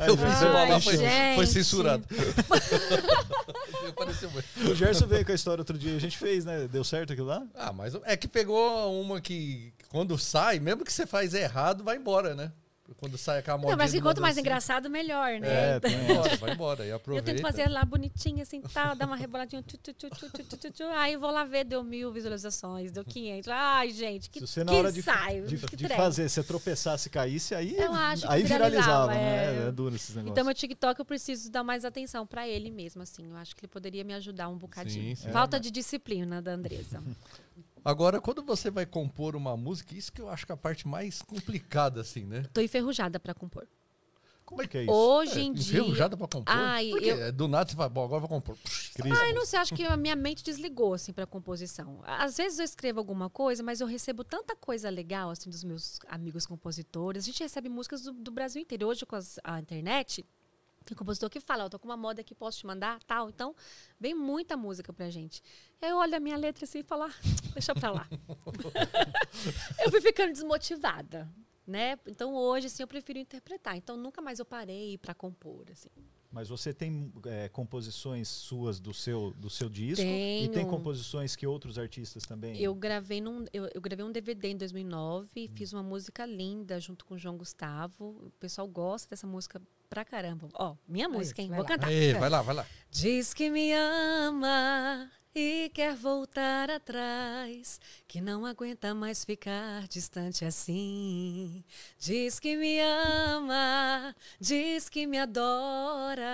Eu fiz uma lá, foi, foi censurado. [laughs] o Gerson veio com a história outro dia, a gente fez, né? Deu certo aquilo lá? Ah, mas é que pegou uma que quando sai, mesmo que você faz errado, vai embora, né? Quando sai aquela modinha. Não, mas quanto mais engraçado, melhor, né? É, [laughs] vai embora, vai embora. E aproveita. Eu tento fazer lá bonitinha, assim, tal, dar uma reboladinha. Tu, tu, tu, aí vou lá ver, deu mil visualizações, deu 500. Ai, gente, que, Se você, na hora de, saio, de, que de fazer, você tropeçasse e caísse, aí, eu acho aí viralizava, é. né? É duro esses negócios. Então, meu TikTok, eu preciso dar mais atenção pra ele mesmo, assim. Eu acho que ele poderia me ajudar um bocadinho. Sim, sim. Falta é, de disciplina da Andresa. [laughs] Agora, quando você vai compor uma música, isso que eu acho que é a parte mais complicada, assim, né? Tô enferrujada para compor. Como é que é isso? Hoje é, em dia. Enferrujada pra compor? Ai, eu... Do nada você fala, bom, agora vou compor. Crise. Ai, não sei, acho que a minha mente desligou, assim, pra composição. Às vezes eu escrevo alguma coisa, mas eu recebo tanta coisa legal, assim, dos meus amigos compositores. A gente recebe músicas do, do Brasil inteiro. Hoje, com as, a internet, Tem compositor que fala, eu tô com uma moda aqui, posso te mandar, tal. Então, vem muita música pra gente. E aí eu olho a minha letra assim e falo, ah, deixa pra lá. [laughs] eu fui ficando desmotivada, né? Então, hoje, assim, eu prefiro interpretar. Então, nunca mais eu parei pra compor, assim. Mas você tem é, composições suas do seu, do seu disco? Tenho. E tem composições que outros artistas também? Eu gravei, num, eu, eu gravei um DVD em 2009, fiz uma música linda junto com o João Gustavo. O pessoal gosta dessa música pra caramba. Ó, minha Aí, música, hein? vai Vou lá. cantar. Aí, vai lá, vai lá. Diz que me ama e quer voltar atrás, que não aguenta mais ficar distante assim. Diz que me ama, diz que me adora.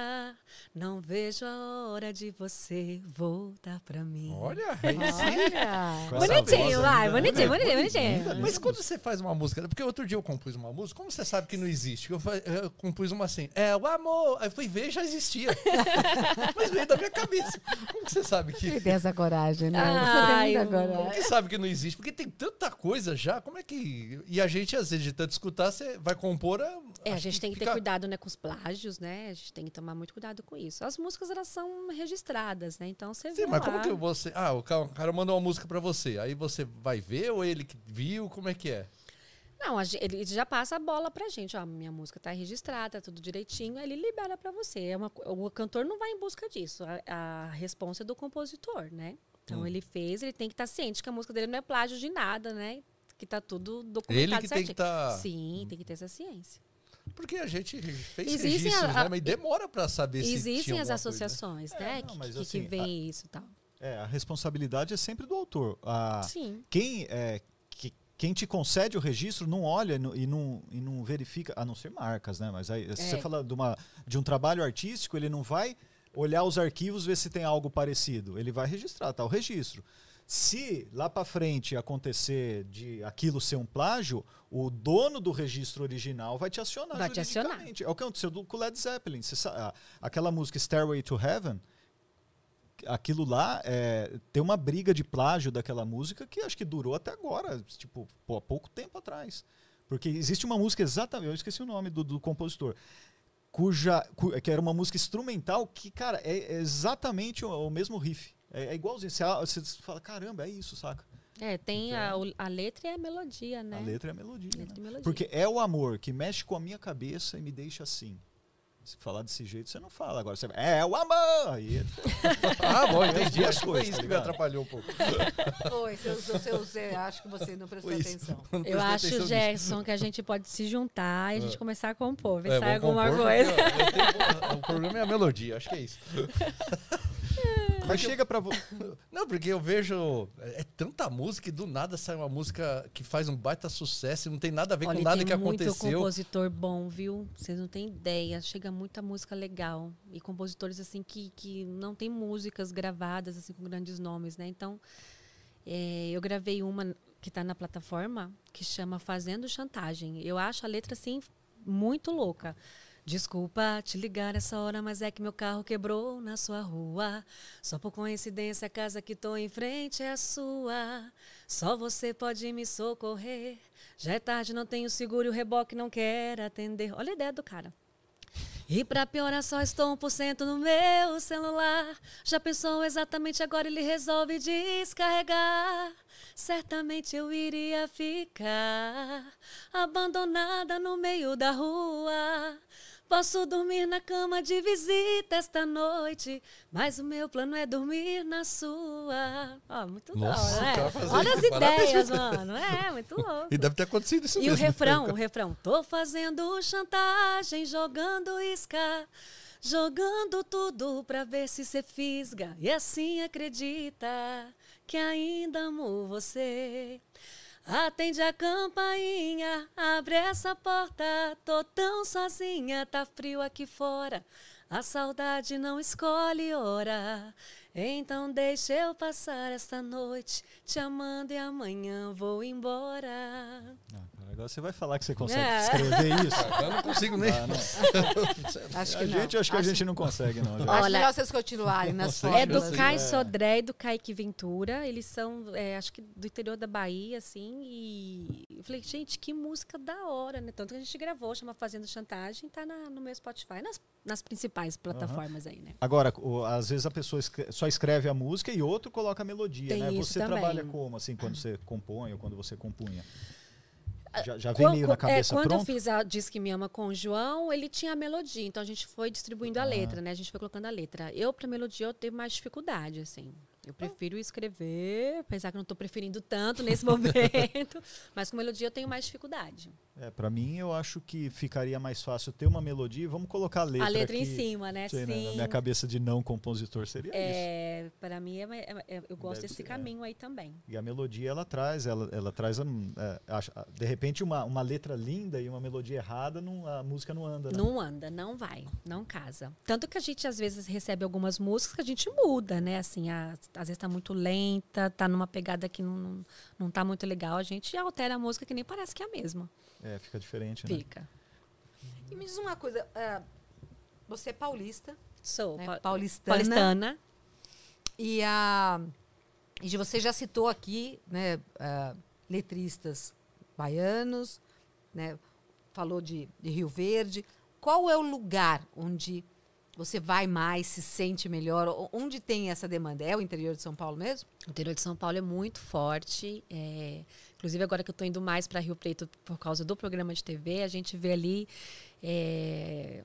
Não vejo a hora de você voltar pra mim. Olha, sim. Olha. Bonitinho, voz vai, né? bonitinho, bonitinho, bonitinho. Mas quando você faz uma música, porque outro dia eu compus uma música, como você sabe que não existe? Eu, eu compus uma assim, é o amor. Aí eu fui ver já existia. [laughs] Mas veio da minha cabeça. Como que você sabe que. Você tem essa coragem, né? Ai, Você tem Como que sabe que não existe? Porque tem tanta coisa já, como é que. E a gente, às vezes, de tanto escutar, você vai compor. a- É, a gente tem que ter fica- cuidado né, com os plágios, né? A gente tem que tomar muito cuidado com isso. As músicas, elas são registradas, né? Então você Sim, vê mas lá. como que você. Ah, o ca- o cara mandou uma música pra você. Aí você vai ver ou ele que viu? Como é que é? Não, ele já passa a bola pra gente. Ó, minha música tá registrada, tá tudo direitinho. aí Ele libera pra você. É uma o cantor não vai em busca disso. A, a responsa é do compositor, né? Então Hum. ele fez, ele tem que estar ciente que a música dele não é plágio de nada, né? Que tá tudo documentado Ele que tem que certinho. estar. Sim, tem que ter essa ciência. Porque a gente fez Existem registros, a- né? Mas demora pra saber se Existem as alguma coisa, né? associações, É, né? não, que, que, assim, que vem isso e tal. É, a responsabilidade é sempre do autor. A, Sim. quem, é, que- quem te concede o registro não olha e não, e não, e não verifica, a não ser marcas, né? Mas aí, se É. você fala de, uma, de um trabalho artístico, ele não vai olhar os arquivos, ver se tem algo parecido. Ele vai registrar, tá? O registro. Se lá para frente acontecer de aquilo ser um plágio, o dono do registro original vai te acionar Vai te acionar. É o que aconteceu com o Led Zeppelin. Você sa- a- aquela música Stairway to Heaven, aquilo lá é, tem uma briga de plágio daquela música que acho que durou até agora, tipo, pô, há pouco tempo atrás. Porque existe uma música exatamente, eu esqueci o nome do, do compositor, cuja cu- que era uma música instrumental que, cara, é, é exatamente o, o mesmo riff. É, é igualzinho. Você, você fala, caramba, é isso, saca? É, tem a, o- a letra e a melodia, né? A letra é a melodia. Letra né? e melodia. Porque é o amor que mexe com a minha cabeça e me deixa assim. Se falar desse jeito, você não fala. Agora você é o amor! Aí, [laughs] Ah, bom, É, entendi. as Acho que foi coisas, isso tá que me atrapalhou um pouco. [laughs] Foi, seu, seu, seu, você- acho que você não prestou atenção. Não Eu acho. Gerson, que a gente pode se juntar e a gente É. começar a compor, ver É, se sai vamos alguma compor, coisa. eu tenho- o problema é a melodia, acho que é isso. [laughs] mas chega pra você. [laughs] Não, porque eu vejo. É tanta música e do nada sai uma música que faz um baita sucesso e não tem nada a ver Olha, com nada tem que muito aconteceu. compositor bom, viu? Vocês não têm ideia. Chega muita música legal. E compositores, assim, que, que não tem músicas gravadas, assim, com grandes nomes, né? Então, é, eu gravei uma que tá na plataforma que chama Fazendo Chantagem. Eu acho a letra, assim, muito louca. Desculpa te ligar essa hora, mas é que meu carro quebrou na sua rua. Só por coincidência, a casa que tô em frente é a sua. Só você pode me socorrer. Já é tarde, não tenho seguro e o reboque não quer atender. Olha a ideia do cara. E pra piorar, só estou 1% no meu celular. Já pensou exatamente agora ele resolve descarregar? Certamente eu iria ficar abandonada no meio da rua. Posso dormir na cama de visita esta noite, mas o meu plano é dormir na sua. Ó, muito Nossa, louco, né? o cara fazia Olha as ideias, mano. É, muito [laughs] louco. E deve ter acontecido isso E o mesmo. refrão, o refrão. Tô fazendo chantagem, jogando isca, jogando tudo pra ver se cê fisga. E assim acredita que ainda amo você. Atende a campainha, abre essa porta. Tô tão sozinha, tá frio aqui fora. A saudade não escolhe hora. Então deixa eu passar esta noite te amando e amanhã vou embora. Ah, agora você vai falar que você consegue É. escrever isso. Eu não consigo nem. Ah, não. [laughs] Acho que A não. gente, acho que a gente não consegue, não. Acho Olha, melhor vocês continuarem nas É É do Caio é. Sodré e do Kaique Ventura. Eles são, é, acho que do interior da Bahia, assim. E eu falei, gente, que música da hora, né? Tanto que a gente gravou, chama Fazendo Chantagem, tá na- no meu Spotify, nas, nas principais plataformas aí, né? Agora, o- às vezes a pessoa escre- só escreve a música e outro coloca a melodia, Tem né? isso Você também. trabalha como, assim, quando você compõe ou quando você compunha? Já, já vem Quan- meio na cabeça é, quando pronto? eu fiz a Diz Que Me Ama com o João, ele tinha a melodia, então a gente foi distribuindo a Ah. letra, né? A gente foi colocando a letra. Eu, pra melodia, eu tenho mais dificuldade, assim. Eu prefiro escrever, apesar que não tô preferindo tanto nesse [laughs] momento, mas com melodia eu tenho mais dificuldade. É, para mim, eu acho que ficaria mais fácil ter uma melodia vamos colocar a letra a letra aqui. em cima, né? Sei, né, Sim. Na minha cabeça de não compositor seria isso. É, para mim, é, é- é- eu gosto Deve desse ser, é. caminho aí também. E a melodia ela traz, ela, ela traz, hum, é, acho- de repente, uma, uma letra linda e uma melodia errada, não, a música não anda. Né? Não anda, não vai, não casa. Tanto que a gente às vezes recebe algumas músicas que a gente muda, né? Assim, a- às vezes tá muito lenta, tá numa pegada que não, não, não tá muito legal, a gente altera a música que nem parece que é a mesma. É, fica diferente, né? Fica. E me diz uma coisa, ah, você é paulista, Sou né? pa- paulistana, paulistana. e a e você já citou aqui, né, ah, letristas baianos, né, falou de, de Rio Verde. Qual é o lugar onde você vai mais, se sente melhor? Onde tem essa demanda? É o interior de São Paulo mesmo? O interior de São Paulo é muito forte. é, inclusive, agora que eu estou indo mais para Rio Preto por causa do programa de TV, a gente vê ali é,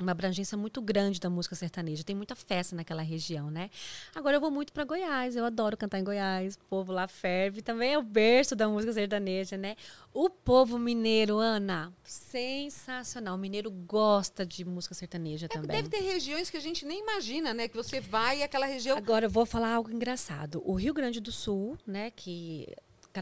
uma abrangência muito grande da música sertaneja. Tem muita festa naquela região, né? Agora eu vou muito para Goiás. Eu adoro cantar em Goiás. O povo lá ferve. Também é o berço da música sertaneja, né? O povo mineiro, Ana, sensacional. O mineiro gosta de música sertaneja É, também. deve ter regiões que a gente nem imagina, né? Que você vai e aquela região. Agora eu vou falar algo engraçado. O Rio Grande do Sul, né, que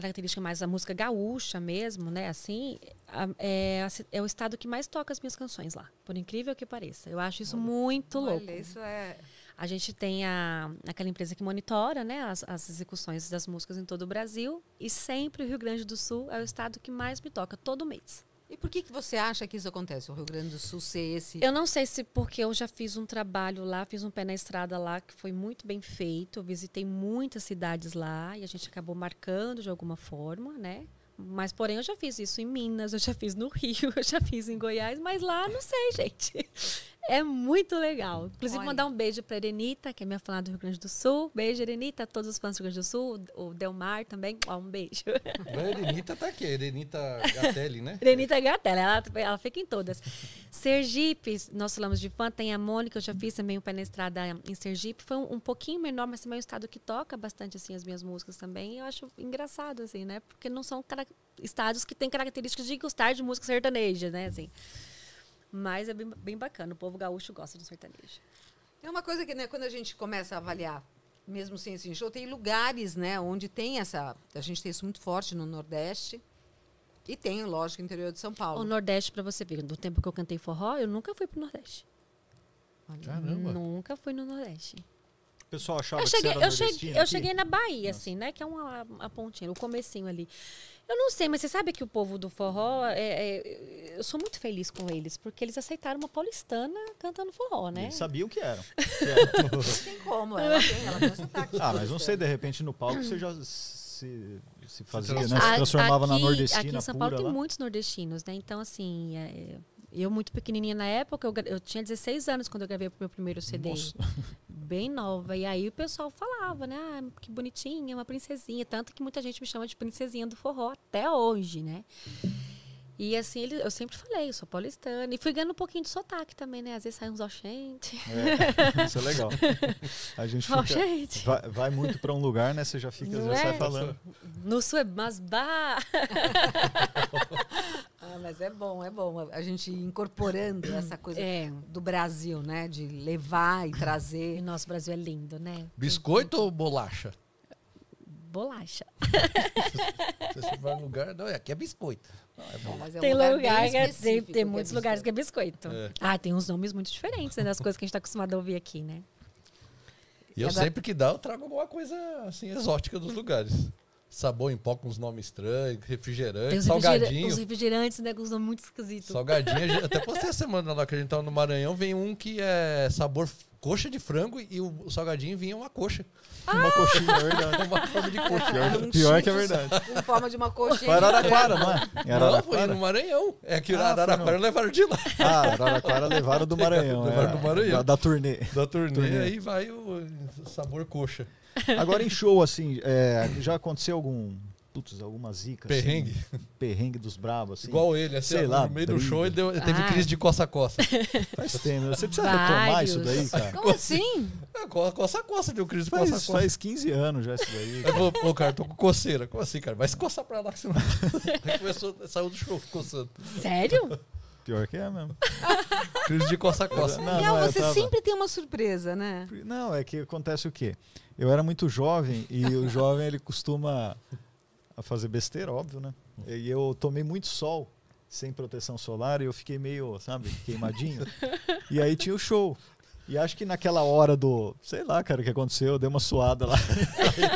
característica mais da música gaúcha mesmo, né, assim, a- é, é o estado que mais toca as minhas canções lá, por incrível que pareça. Eu acho isso muito louco. Olha, isso é. A gente tem a, aquela empresa que monitora, né, as, as execuções das músicas em todo o Brasil e sempre o Rio Grande do Sul é o estado que mais me toca todo mês. E por que, que você acha que isso acontece? O Rio Grande do Sul ser esse. Eu não sei se porque eu já fiz um trabalho lá, fiz um pé na estrada lá que foi muito bem feito. Eu visitei muitas cidades lá e a gente acabou marcando de alguma forma, né? Mas, porém, eu já fiz isso em Minas, eu já fiz no Rio, [laughs] eu já fiz em Goiás, mas lá não sei, gente. É muito legal. Inclusive, Olha. mandar um beijo para Erenita, que é minha fã do Rio Grande do Sul. Beijo, Erenita, a todos os fãs do Rio Grande do Sul, o Delmar também. Ó, um beijo. A Erenita tá aqui, a Erenita Gatelli, né? [laughs] Renita Gatela, ela, ela fica em todas. Sergipe, nós falamos de fã, tem a Mônica, eu já fiz também um pé na estrada em Sergipe. Foi um, um pouquinho menor, mas também é um estado que toca bastante assim as minhas músicas também. Eu acho engraçado, assim, né? Porque não são estados que têm características de gostar de música sertaneja, né? Assim. Mas é bem, bem bacana, o povo gaúcho gosta de sertanejo. É uma coisa que, né, quando a gente começa a avaliar, mesmo sem esse show, tem lugares, né, onde tem essa. A gente tem isso muito forte no Nordeste. E tem, lógico, no interior de São O Paulo. Nordeste, pra você ver, do tempo que eu cantei forró, eu nunca fui pro Nordeste. Caramba. Nunca fui no Nordeste. O pessoal achava Eu que cheguei, você era eu, cheguei, eu aqui? cheguei na Bahia, assim, né? Que é uma, uma pontinha, o comecinho ali. Eu não sei, mas você sabe que o povo do forró, é, é, eu sou muito feliz com eles, porque eles aceitaram uma paulistana cantando forró, né? Eles sabiam que eram. Que eram. Não tem como, ela tem, ela tem um sotaque. ah, mas não sei, de repente no palco você já se, se fazia, né? Se transformava na aqui- nordestina Aqui em São Paulo pura tem lá. muitos nordestinos, né? Então, assim, é, eu muito pequenininha na época, eu, eu tinha 16 anos quando eu gravei o meu primeiro CD. Nossa. [laughs] Bem nova. E aí o pessoal falava, né? Ah, que bonitinha, uma princesinha. Tanto que muita gente me chama de princesinha do forró até hoje, né? E assim, ele- eu sempre falei, eu sou paulistana. E fui ganhando um pouquinho de sotaque também, né? Às vezes sai uns oxente. É, isso é legal. [laughs] A gente fica, Oxente. vai, vai muito pra um lugar, né? Você já fica, Não já sai é? falando. No sul é mas bah! [laughs] Ah, mas é bom, é bom. A gente incorporando [clears throat] essa coisa É. do Brasil, né? De levar e E trazer. nosso Brasil é lindo, né? Biscoito ou bolacha? Bolacha. Você vai no lugar. Não, aqui é biscoito. Não, é bom. É um tem lugar lugar, que é- tem, tem que é muitos lugares que é biscoito. É. Ah, tem uns nomes muito diferentes né, das coisas que a gente está acostumado a ouvir aqui, né? E eu Agora- sempre que dá, eu trago alguma coisa assim exótica dos lugares. Sabor em pó com uns nomes estranhos, refrigerante, os, refrigera- salgadinho. os refrigerantes, né? Com os nomes muito esquisitos. Salgadinho, gente- [laughs] até postei a semana lá que a gente tava no Maranhão, vem um que é sabor coxa de frango e o, salgadinho vinha uma coxa. Uma coxinha, é verdade. [laughs] Uma forma de coxa. Pior, Um pior que é verdade. Com forma de uma coxinha. Foi Araraquara, não é? Em Não, foi Araraquara? no Maranhão. É que o Ah, Araraquara levaram de lá. Ah, Araraquara levaram do [laughs] Maranhão. Levaram é. do Maranhão. Da, da turnê. Da turnê, Turnê. aí vai o sabor coxa. Agora em show, assim, é, já aconteceu algum. Putz, alguma zica? assim? Perrengue. perrengue dos bravos, assim. Igual ele, assim, sei lá, no meio do briga. show ele, deu- ele teve Ah. crise de coça a coça. [laughs] Faz tempo. Você precisa retomar isso daí, Vários. cara. Como assim? É, co- coça a coça, deu crise de coça a Faz, coça. faz 15 anos já isso daí. Aí falou, pô, cara, tô com coceira. Como assim, cara? Vai se coçar pra lá que você não. [laughs] Aí começou, saiu do show coçando. Sério? Pior que é mesmo. Crise de coça a coça. Não, não, eu você tava- sempre tem uma surpresa, né? Não, é que acontece o quê? Eu era muito jovem e o jovem ele costuma a fazer besteira, óbvio, né? E eu tomei muito sol sem proteção solar e eu fiquei meio, sabe, queimadinho. e aí tinha o show. E acho que naquela hora do, sei lá, cara, o que aconteceu, eu dei uma suada lá.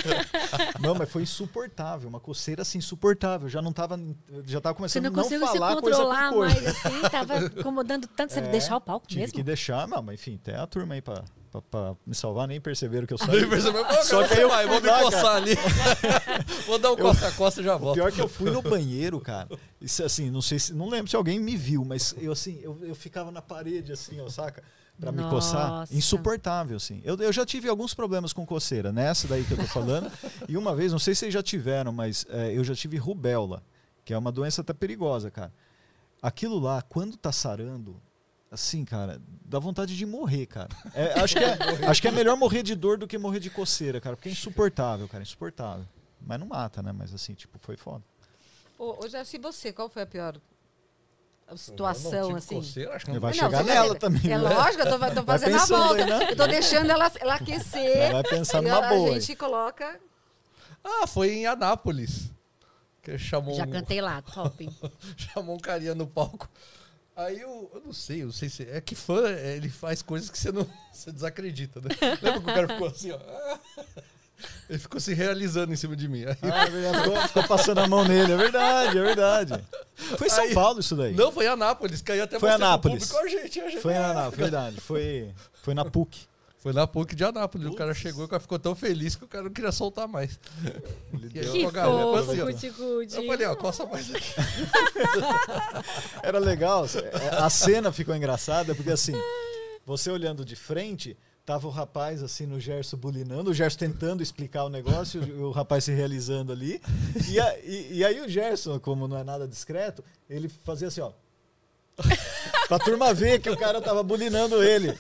[laughs] não, mas foi insuportável, uma coceira assim insuportável. Já não tava, já tava Você começando não a não conseguiu se coisa controlar com coisa. mais assim? Tava incomodando tanto. Você [laughs] É, deixar o palco Tive mesmo? que deixar, não, mas enfim, até a turma aí pra, pra, pra me salvar, nem perceberam que eu saí. Daí percebeu, pô, Só cara, que aí eu vai, vou fui me coçar ali. [laughs] vou dar um coça a coça e já O volto. pior é que eu fui no banheiro, cara. Isso assim, não sei se. Não lembro se alguém me viu, mas eu assim, eu, eu ficava na parede, assim, ó, saca? Pra me coçar. Nossa. Insuportável, assim. Eu, eu já tive alguns problemas com coceira, nessa daí que eu tô falando. e uma vez, não sei se vocês já tiveram, mas é, eu já tive rubéola, que é uma doença até perigosa, cara. Aquilo lá, quando tá sarando, assim, cara, dá vontade de morrer, cara. É, acho, que é, [laughs] acho que é melhor morrer de dor do que morrer de coceira, cara, porque é insuportável, cara, insuportável. Mas não mata, né? Mas assim, tipo, foi foda. Ô, ô já se você, qual foi a pior Eu não situação, tive assim? coceira, acho que Vai não. Não, chegar você nela vai- também. É né? lógico, eu tô, tô fazendo a volta. aí, né? Eu tô deixando ela, ela aquecer. Vai pensar e numa a boa. gente coloca. Ah, foi em Anápolis. Que chamou, Já um, cantei lá, top. [laughs] chamou um carinha no palco. Aí eu, eu não sei, eu não sei se. É que fã, é, ele faz coisas que você não. [laughs] Você desacredita, né? Lembra que o cara ficou assim, ó. [laughs] Ele ficou se realizando em cima de mim. Aí, Ah, é verdade, ficou, ficou passando a mão nele, é verdade, é verdade. Foi em São Aí- Paulo isso daí. Não, foi em Anápolis, caiu até Foi Anápolis. público, ó, gente, a gente. Foi na Anápolis, verdade. Foi, foi na PUC. Foi na PUC de Anápolis. O cara chegou e o cara ficou tão feliz que o cara não queria soltar mais. [laughs] Ele deu- Que galera, fofo, assim, cuti-cuti. Eu falei, ó, coça mais aqui. [laughs] Era legal. A cena ficou engraçada porque assim, você olhando de frente, tava o rapaz assim no Gerson bulinando, o Gerson tentando explicar o negócio, e o rapaz se realizando ali. E, a- e- e aí o Gerson, como não é nada discreto, ele fazia assim, ó. [laughs] pra turma ver que o cara tava bulinando ele.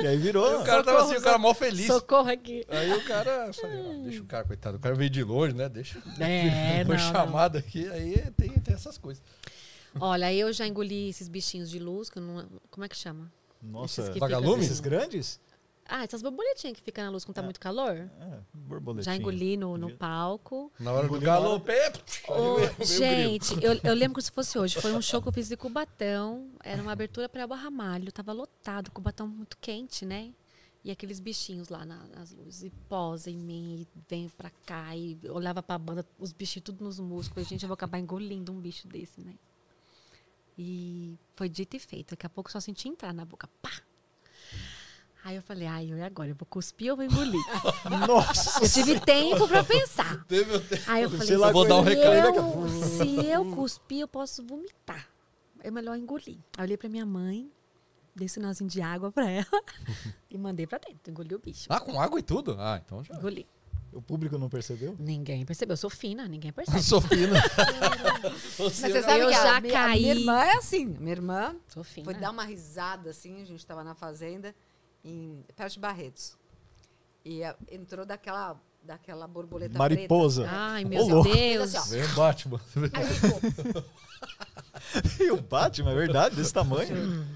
E aí virou. Aí o cara tava assim, o cara mó feliz. Socorro aqui. Aí o cara, falei, ó, deixa o cara, coitado, o cara veio de longe, né? Deixa. É, [laughs] Foi não, não. chamado aqui, aí tem, tem essas coisas. Olha, eu já engoli esses bichinhos de luz, que eu não, como é que chama? Nossa, Esses que Vagalume? ficam esses grandes? Ah, essas borboletinhas que ficam na luz quando tá muito calor. É, borboletinha. Já engoli no, no palco. Na hora do galope, gente, [laughs] eu, eu lembro como se fosse hoje. Foi um show que eu fiz de Cubatão. Era uma abertura para Elba Ramalho. Tava lotado, Cubatão muito quente, né? E aqueles bichinhos lá na- nas luzes. E posa em mim, e vem pra cá. E olhava pra banda, os bichinhos tudo nos músculos. Gente, eu vou acabar engolindo um bicho desse, né? E foi dito e feito. Daqui a pouco eu só senti entrar na boca. Pá! Aí eu falei, ai, e agora? Eu vou cuspir ou vou engolir? [laughs] Nossa! Eu tive tempo pra pensar. [laughs] Teve o tempo. Aí eu Sei falei, lá, Eu vou dar um recado daqui a eu- pouco. Se eu cuspir, eu posso vomitar. É melhor engolir. Aí eu olhei pra minha mãe, dei um sinalzinho de água pra ela [laughs] e mandei pra dentro. Engoli o bicho. Ah, com água e tudo? Ah, então já. Engoli. O público não percebeu? Ninguém percebeu. Eu sou fina, ninguém percebe. Sou fina. Mas você sabe Eu que já minha, a caí. minha irmã é assim. Minha irmã Sou fina. foi dar uma risada assim, a gente estava na fazenda, em, perto de Barretos. E a- entrou daquela, daquela borboleta Mariposa. preta. Ai, meu. Deus. Assim, Vem o Batman. [laughs] E o Batman, é verdade? Desse tamanho?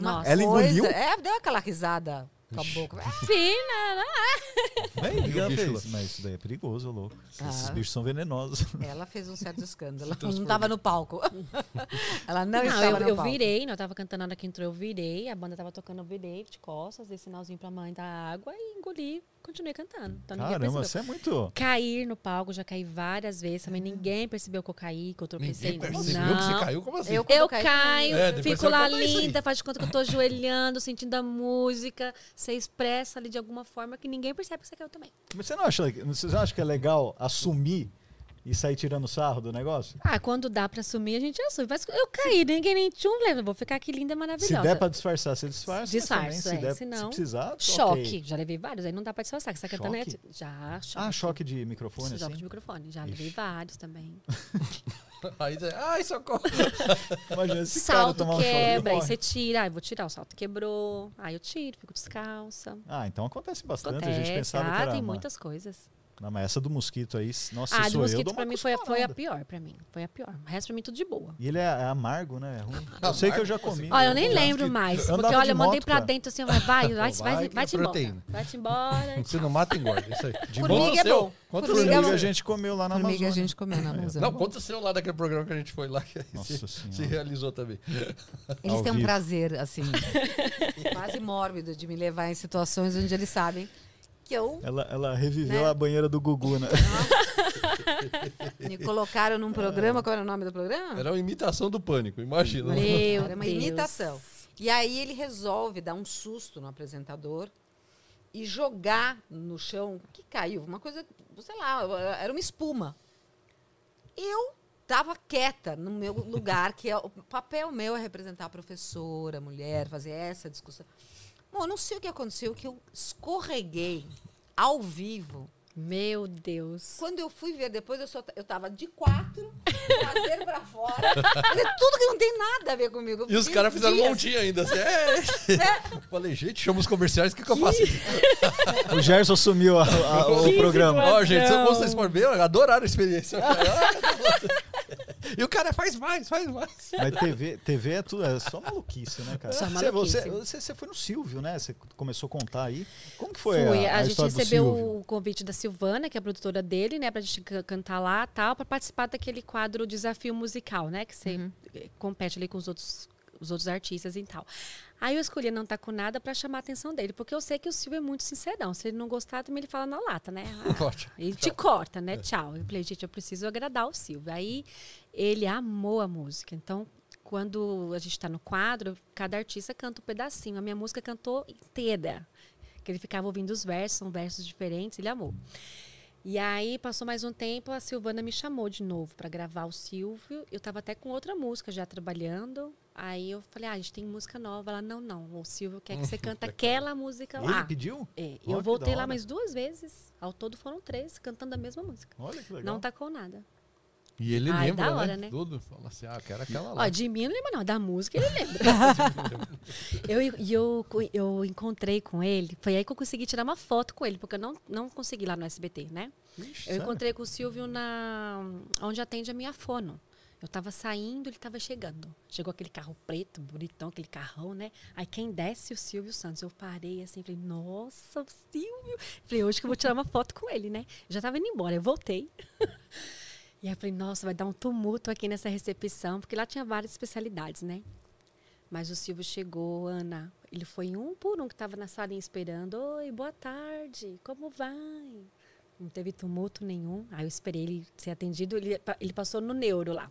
Nossa. Ela coisa- engoliu? É, deu aquela risada Boca. Fina, né? Bem, E ela fez. Mas isso daí é perigoso, louco. Esses Ah. bichos são venenosos. [laughs] Ela fez um certo escândalo. Ela não estava no palco. [laughs] Ela não, Não, estava eu, no eu palco. virei, né? eu tava cantando na hora que entrou, eu virei, a banda tava tocando, eu virei de costas, dei sinalzinho pra mãe da água e engoli, continuei cantando. Então ninguém Caramba, percebeu. você é muito. Cair no palco, já caí várias vezes, também ninguém percebeu que eu caí, que eu tropecei. Ninguém percebeu não. que você caiu? Como assim? Eu- Eu cai, caio, É, fico lá aí. linda, faz de conta que eu tô ajoelhando, sentindo a música. Você expressa ali de alguma forma que ninguém percebe que você caiu também. Mas você não acha, você não acha que é legal assumir e sair tirando sarro do negócio? Ah, quando dá pra assumir, a gente assume. Mas eu caí, ninguém nem tchum lembra. Vou ficar aqui linda, Se maravilhosa. der pra disfarçar, você disfarça. mas Disfarço, também, se é, der, senão- se precisar, Choque. ok. Já levei vários, aí não dá pra disfarçar. Que você tá cantando é- Choque? Já, choque. Ah, choque de microfone, Choque assim? de microfone. Já Ixi. levei vários também. [laughs] Aí você, ai, socorro. [laughs] Imagina esse cara salto tomar um choque. quebra, aí você tira. Aí vou tirar, o salto quebrou. Aí eu tiro, fico descalça. Ah, então acontece bastante. Acontece. A gente pensava ah, que era tem uma- muitas coisas. Não, mas essa do mosquito aí, nossa, ah, do sou eu, mosquito dou pra mim foi, a- foi a pior pra mim. Foi a pior. O resto pra mim tudo de boa. E ele é, é amargo, né? É ruim. [laughs] Eu sei que eu já comi. Olha, eu nem já- lembro mais. eu Porque, olha, eu mandei pra cara. dentro assim, vai, vai, [laughs] vai, Vai vai, que vai, é te embora. proteína. Vai-te embora. Se não mata, engorda. Isso aí. De Formiga conta o é bom. Conta o Formiga é Formiga bom. a gente comeu lá na Formiga a Amazônia. gente comeu na Amazônia. Não, conta o seu lá daquele programa que a gente foi lá, que se, se realizou também. Eles Ao têm um vivo. prazer, assim, quase mórbido de me levar em situações onde eles sabem que eu Ela, ela reviveu Né? a banheira do Gugu, né? me colocaram num programa. Qual era o nome do programa? Era uma imitação do pânico, imagina. Meu Era uma Deus. imitação. E aí ele resolve dar um susto no apresentador e jogar no chão, que caiu, uma coisa, sei lá, era uma espuma. Eu estava quieta no meu lugar, que é o papel meu é representar a professora, a mulher, fazer essa discussão. Bom, eu não sei o que aconteceu, que eu escorreguei ao vivo. Meu Deus. Quando eu fui ver depois, eu, só, eu tava de quatro, traseiro pra fora. Falei, tudo que não tem nada a ver comigo. E os caras fizeram um montinho ainda. Assim, [laughs] é. Falei, gente, chama os comerciais, o que, que eu faço? [laughs] O Gerson assumiu a- a- o Que programa. Ó, gente, se eu Não. fosse ver, adoraram a experiência. [laughs] e o cara faz mais, faz mais. Mas TV, TV é, tudo, é só maluquice, né, cara? Só Você, maluquice. você, você, você foi no Silvio, né? Você começou a contar aí. Como que foi Fui. a, A, a gente recebeu o convite da Silvana, que é a produtora dele, né, pra gente ca- cantar lá tal, pra participar daquele quadro Desafio Musical, né? Que você Uhum. compete ali com os outros, os outros artistas e tal. Aí eu escolhi não tá com nada pra chamar a atenção dele, porque eu sei que o Silvio é muito sincerão. Se ele não gostar, também ele fala na lata, né? [laughs] Ah, ele te corta, né? Tchau. Eu falei, gente, eu preciso agradar o Silvio. Aí ele amou a música. Então, quando a gente está no quadro, cada artista canta um pedacinho. A minha música cantou inteira. Que ele ficava ouvindo os versos, são versos diferentes, ele amou. E aí, passou mais um tempo, a Silvana me chamou de novo para gravar o Silvio. Eu estava até com outra música já trabalhando. Aí eu falei, ah, a gente tem música nova. Ela, não, não, o Silvio quer que você [laughs] canta aquela música Ele lá. pediu? É, eu voltei lá mais duas vezes. Ao todo foram três, cantando a mesma música. Olha que legal. Não tacou nada. E ele Ai, lembra, da hora, né? né? Tudo. Fala assim, ah, quero aquela lá. Ó, de mim não lembro, não. Da música ele lembra. [laughs] eu, e eu, eu encontrei com ele. Foi aí que eu consegui tirar uma foto com ele, porque eu não, não consegui lá no SBT, né? Ixi, Eu sério? encontrei com o Silvio na onde atende a minha fono. Eu tava saindo, ele tava chegando. Chegou aquele carro preto, bonitão, aquele carrão, né? Aí quem desce, o Silvio Santos. Eu parei assim, falei, nossa, Silvio. Falei, hoje que eu vou tirar uma foto com ele, né? Eu já tava indo embora, eu voltei. [laughs] e aí eu falei, nossa, vai dar um tumulto aqui nessa recepção, porque lá tinha várias especialidades, né? Mas o Silvio chegou, Ana. Ele foi um por um que estava na salinha esperando. Oi, boa tarde, como vai? Não teve tumulto nenhum. Aí eu esperei ele ser atendido. Ele, ele passou no neuro lá.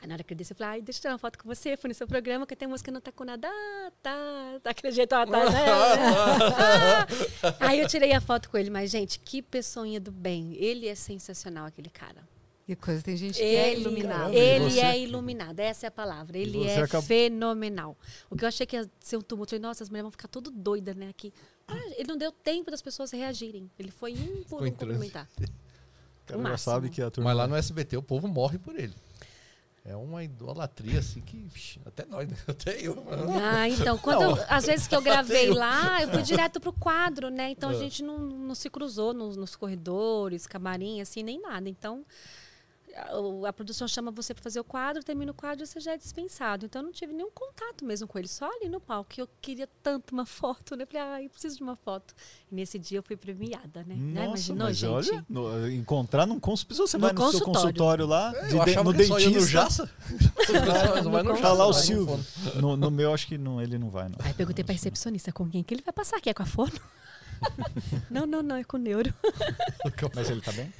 Aí na hora que eu desci, eu falei, ai, deixa eu tirar uma foto com você. Fui no seu programa, que tem música não tá com nada. Ah, tá. Daquele jeito, ah, tá. né? Ah. [laughs] Aí eu tirei a foto com ele. Mas, gente, que pessoinha do bem. Ele é sensacional, aquele cara. Que coisa, tem gente que é Ele, iluminado. E ele você? é iluminado, essa é a palavra. Ele é acabou- fenomenal. O que eu achei que ia ser um tumulto, eu falei, nossa, as mulheres vão ficar tudo doidas, né, aqui. Ah, ele não deu tempo das pessoas reagirem. Ele foi um [laughs] por um cumprimentar. [laughs] O cara já sabe que a turma... Mas lá no SBT o povo morre por ele. É uma idolatria assim que. vixi, até nós, né? [laughs] Até eu. Ah, então, quando eu- às vezes que eu gravei lá, eu fui direto pro quadro, né? Então a Ah. gente não, não se cruzou nos, nos corredores, camarim, assim, nem nada. Então, a, produção chama você para fazer o quadro, termina o quadro e você já é dispensado. Então eu não tive nenhum contato mesmo com ele, só ali no palco. que Eu queria tanto uma [laughs] foto, né? Falei, ah, eu preciso de uma foto. E nesse dia eu fui premiada, né? Né? Nossa, Imaginou, mas gente? olha, no- encontrar num consultório, você No vai no seu consultório. consultório lá, É, de no que ia no dentista, Jaça. Não vai no Tá lá o Silvio. No, no meu, acho que não, ele não vai, não. Aí perguntei pra recepcionista com quem que ele vai passar aqui, é com a fono? [laughs] não, não, não, é com o neuro. [laughs] Mas ele tá bem?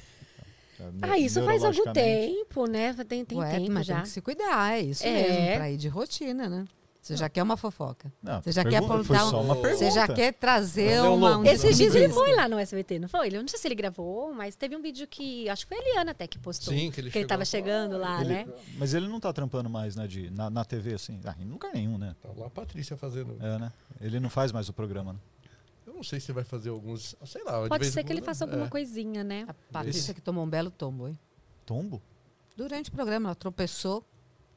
Ah, isso faz algum tempo, né? Tem, tem Ué, tempo mas já. tem que se cuidar, é isso É. mesmo, pra ir de rotina, né? Você já quer uma fofoca. Não, Você já quer pergunta- apontar só um- uma Você pergunta. Você já quer trazer Fazer um uma... um Esses dias ele foi lá no SBT, não foi? Ele, eu não sei se ele gravou, mas teve um vídeo que. Acho que foi a Eliana até que postou. Sim, que ele que ele tava chegando lá, Ele- né? Mas ele não tá trampando mais, né, de, na, na TV, assim. Ah, em lugar nenhum, né? Tá lá a Patrícia fazendo. É, né? Ele não faz mais o programa, né? Não sei se vai fazer alguns. Sei lá. de Pode ser que ele faça alguma é. coisinha, né? A Patrícia que tomou um belo tombo, hein? Tombo? Durante o programa, ela tropeçou,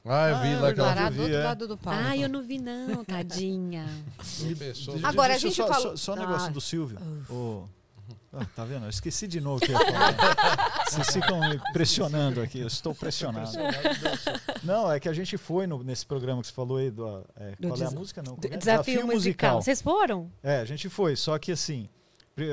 Ah, eu vi Ah, lá que ela do outro é. lado do palco. Ah, eu não vi, não, tadinha. [laughs] Agora, a gente só, falou- Só, só um Ah. negócio do Silvio. O- Ah, tá vendo? Eu esqueci de novo o que eu ia falar. Vocês ficam me pressionando aqui. Eu estou pressionado. Não, é que a gente foi no- nesse programa que você falou aí. Do, é, Do qual é a des- música? Não, é? Desafio, musical. Vocês foram? É, a gente foi, só que assim,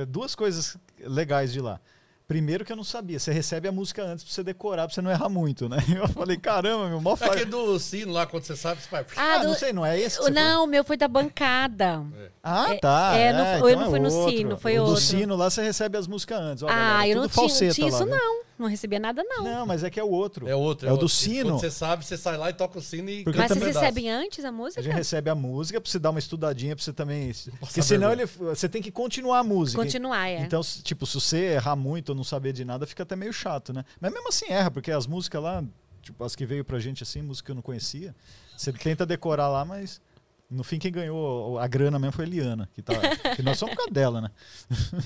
duas coisas legais de lá. Primeiro que eu não sabia, você recebe a música antes pra você decorar, pra você não errar muito, né? [laughs] Eu falei, caramba, meu, mó É faz... aquele do sino lá, quando você sabe, você vai. Ah, Ah, do- não sei, não é esse não, o meu foi da bancada. Ah, É- tá. é, não foi- eu então não fui no outro. sino, foi o outro. do sino lá você recebe as músicas antes. Ó, ah, galera, eu não tinha, não tinha isso, viu? não. Não recebia nada, não. Não, mas é que é o outro. É outro. É o do outro. sino. Quando você sabe, você sai lá e toca o sino e. Porque Mas vocês pedaço. recebem antes a A música? gente recebe a música pra você dar uma estudadinha, pra você também. Porque senão ele, você tem que continuar a música. Continuar, é. Então, tipo, se você errar muito ou não saber de nada, fica até meio chato, né? Mas mesmo assim erra, porque as músicas lá, tipo, as que veio pra gente assim, música que eu não conhecia, você tenta decorar lá, mas no fim quem ganhou a grana mesmo foi a Eliana, que, tá, que nós somos por causa dela, né?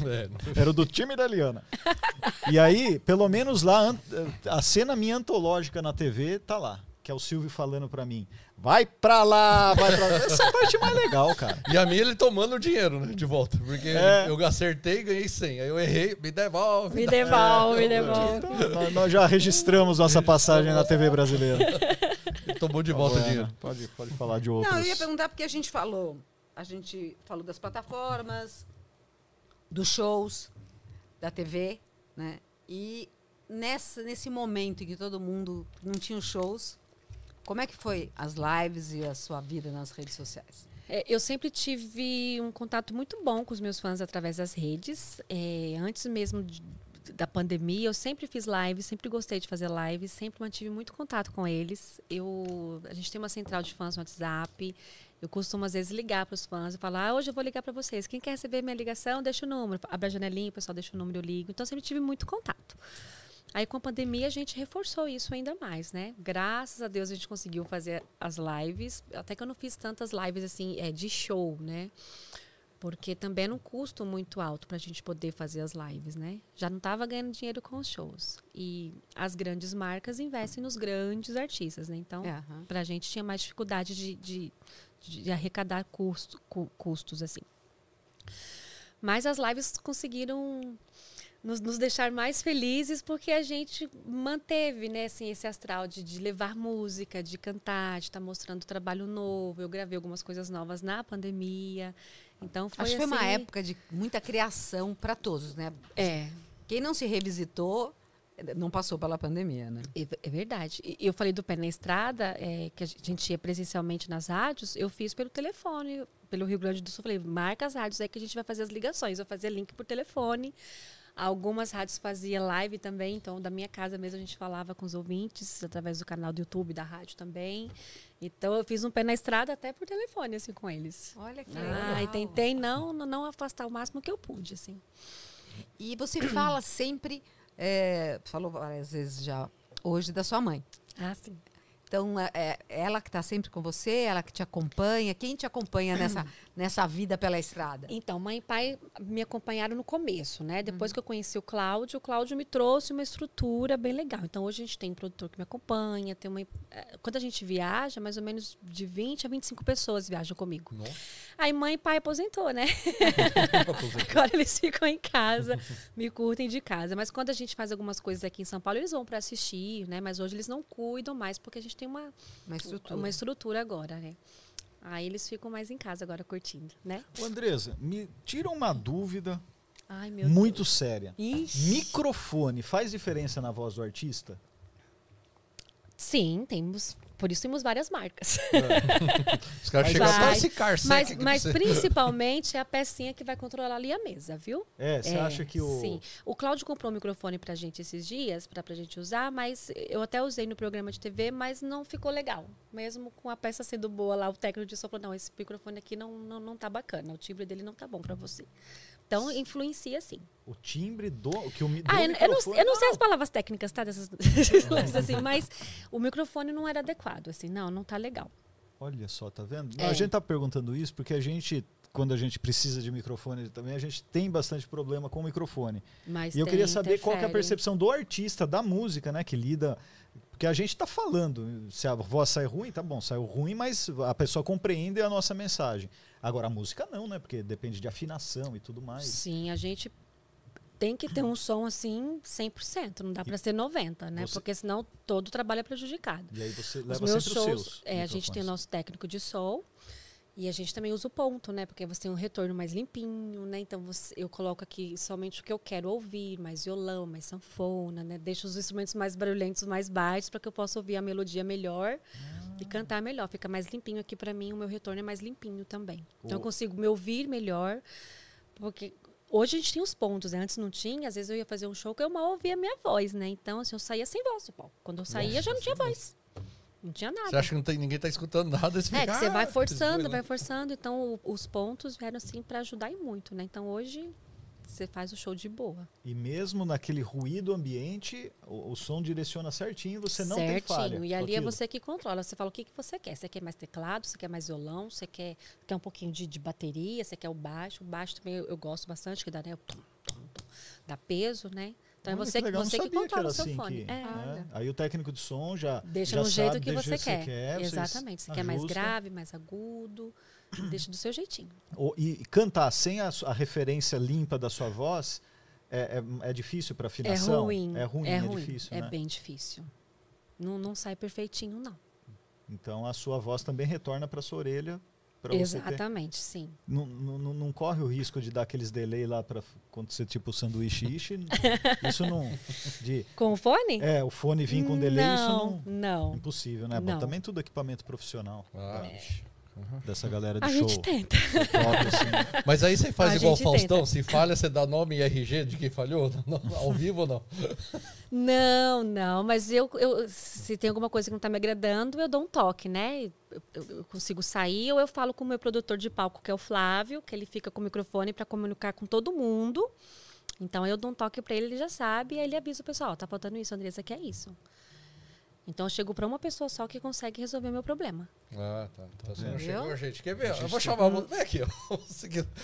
É, não- Era do time da Eliana. E aí, pelo menos lá, a cena minha antológica na TV tá lá. Que é o Silvio falando pra mim, vai pra lá, vai pra lá. Essa é a parte mais legal, cara. E a minha ele tomando o dinheiro, né? De volta. Porque É. eu acertei e ganhei 100. Aí eu errei, me devolve. Me devolve, me devolve. Então, nós, nós já registramos nossa passagem na TV brasileira. Tomou de volta o dinheiro. Pode, pode falar de outros. Não, eu ia perguntar porque a gente falou. A gente falou das plataformas, dos shows, da TV, né? E nessa, nesse momento em que todo mundo não tinha shows, como é que foi as lives e a sua vida nas redes sociais? É, eu sempre tive um contato muito bom com os meus fãs através das redes. É, antes mesmo de- da pandemia, eu sempre fiz lives, sempre gostei de fazer lives, sempre mantive muito contato com eles. Eu, a gente tem uma central de fãs no WhatsApp. Eu costumo, às vezes, ligar para os fãs e falar: ah, hoje eu vou ligar para vocês. Quem quer receber minha ligação, deixa o número. Abre a janelinha, o pessoal deixa o número, eu ligo. Então, sempre tive muito contato. Aí, com a pandemia, a gente reforçou isso ainda mais, né? Graças a Deus, a gente conseguiu fazer as lives. Até que eu não fiz tantas lives, assim, é, de show, né? Porque também era um custo muito alto para a gente poder fazer as lives, né? Já não estava ganhando dinheiro com os shows. E as grandes marcas investem nos grandes artistas, né? Então, aham. para a gente tinha mais dificuldade de, de, de arrecadar custo, cu- custos, assim. Mas as lives conseguiram nos, nos deixar mais felizes porque a gente manteve né, assim, esse astral de, de levar música, de cantar, de estar mostrando trabalho novo. Eu gravei algumas coisas novas na pandemia. Então foi Acho que foi uma assim- época de muita criação para todos, né? É, Quem não se revisitou não passou pela pandemia, né? É é verdade. E eu falei do pé na estrada, é, que a gente ia presencialmente nas rádios, eu fiz pelo telefone, pelo Rio Grande do Sul. Falei, marca as rádios aí que a gente vai fazer as ligações. Eu fazia link por telefone. Algumas rádios fazia live também, então da minha casa mesmo a gente falava com os ouvintes através do canal do YouTube da rádio também. Então eu fiz um pé na estrada até por telefone assim com eles. Olha que Ah, e tentei não não afastar o máximo que eu pude assim. E você fala sempre, é, falou várias vezes já hoje da sua mãe. Ah, sim. Então, é, é ela que está sempre com você, ela que te acompanha. Quem te acompanha nessa, [clears throat] nessa vida pela estrada? Então, mãe e pai me acompanharam no começo, né? Depois que eu conheci o Cláudio, o Cláudio me trouxe uma estrutura bem legal. Então, hoje a gente tem um produtor que me acompanha, tem uma... eh, Quando a gente viaja, mais ou menos de 20 a 25 pessoas viajam comigo. Nossa. Aí mãe e pai aposentou, né? [laughs] [laughs] Agora eles ficam em casa, me curtem de casa. Mas quando a gente faz algumas coisas aqui em São Paulo, eles vão para assistir, né? Mas hoje eles não cuidam mais, porque a gente tem uma, Uma estrutura. uma estrutura agora, né? Aí eles ficam mais em casa agora curtindo, né? Ô, Andresa, me tira uma dúvida Ai, meu muito séria. Deus. Ixi. Microfone faz diferença na voz do artista? Sim, temos. Por isso temos várias marcas. Os caras chegam até esse car Mas, mas você- principalmente é a pecinha que vai controlar ali a mesa, viu? É, você É, acha que o. Sim. O Cláudio comprou um microfone pra gente esses dias, pra, pra gente usar, mas eu até usei no programa de TV, mas não ficou legal. Mesmo com a peça sendo boa lá, o técnico disse, falou, não, esse microfone aqui não, não, não tá bacana, o timbre dele não tá bom pra você. Então, influencia sim. O timbre do. Que o, do Ah, eu, eu não, eu não sei as palavras técnicas, tá? Dessas, [laughs] assim, mas o microfone não era adequado, assim, não, não tá legal. Olha só, tá vendo? É. A gente tá perguntando isso porque a gente, quando a gente precisa de microfone também, a gente tem bastante problema com o microfone. Mas E eu queria saber qual que é a interfere. percepção do artista, da música, né? Que lida. Porque a gente tá falando. Se a voz sai ruim, tá bom, saiu ruim, mas a pessoa compreende a nossa mensagem. Agora a música não, né? Porque depende de afinação e tudo mais. Sim, a gente tem que ter um som assim 100%, não dá para ser 90, né? Você- Porque senão todo o trabalho é prejudicado. E aí você Os leva meus sempre shows, os seus. é, a gente tem o nosso técnico de som e a gente também usa o ponto, né? Porque você tem um retorno mais limpinho, né? Então você- eu coloco aqui somente o que eu quero ouvir, mais violão, mais sanfona, né? Deixo os instrumentos mais barulhentos, mais baixos, para que eu possa ouvir a melodia melhor e cantar melhor. Fica mais limpinho aqui para mim, o meu retorno é mais limpinho também. Então eu consigo me ouvir melhor, porque hoje a gente tem os pontos, né? Antes não tinha, às vezes eu ia fazer um show que eu mal ouvia a minha voz, né? Então assim, eu saía sem voz do palco. Quando eu saía já não tinha voz. Não tinha nada. Você acha que não tem, ninguém tá escutando nada? É, fica, que você vai "Ah, forçando, desgoela". vai forçando. Então, o- os pontos vieram assim para ajudar e muito, né? Então, hoje você faz o show de boa. E mesmo naquele ruído ambiente, o, o som direciona certinho, você não tem falha. Certinho. E ali é você que controla. Você fala o que, que você quer. Você quer mais teclado, você quer mais violão, você quer, quer um pouquinho de, de bateria, você quer o baixo. O baixo também eu, eu gosto bastante, que dá, né? o tom, tom, tom, dá peso, né? Então Olha é você que você que controla o seu assim fone. que- É. né? Aí o técnico de som já Deixa já no jeito sabe, que você quer. Exatamente. Você quer mais grave, mais agudo. [coughs] Deixa do seu jeitinho. O- E cantar sem a, a referência limpa da sua voz é, é, é difícil para É afinação? ruim. É ruim, é, difícil, é né? bem difícil. Não, não sai perfeitinho, não. Então a sua voz também retorna para sua orelha para você ter. Exatamente, sim. Não, não, não- não corre o risco de dar aqueles delay lá para quando você tipo sanduíche ishi. isso não de [laughs] Com o fone? é o fone vir com delay isso não, não não. impossível, né? Bom, Não. também tudo equipamento profissional Ah, vixe. Dessa galera de A show. gente tenta. top, assim. [laughs] Mas aí você faz A igual o Faustão, tenta. se falha, você dá nome e RG de quem falhou? [laughs] Não, ao vivo ou não? Não, não, mas eu, eu se tem alguma coisa que não está me agradando, eu dou um toque, né? Eu, eu- consigo sair ou eu falo com o meu produtor de palco, que é o Flávio, que ele fica com o microfone para comunicar com todo mundo. Então eu dou um toque para ele, ele já sabe, e aí ele avisa o pessoal, "Ó, tá faltando isso, Andressa, que é isso. Então eu chego para uma pessoa só que consegue resolver o meu problema. Ah, tá. Então você não chegou, gente. Quer ver? A gente Eu vou tá chamar. Vou... Vem aqui,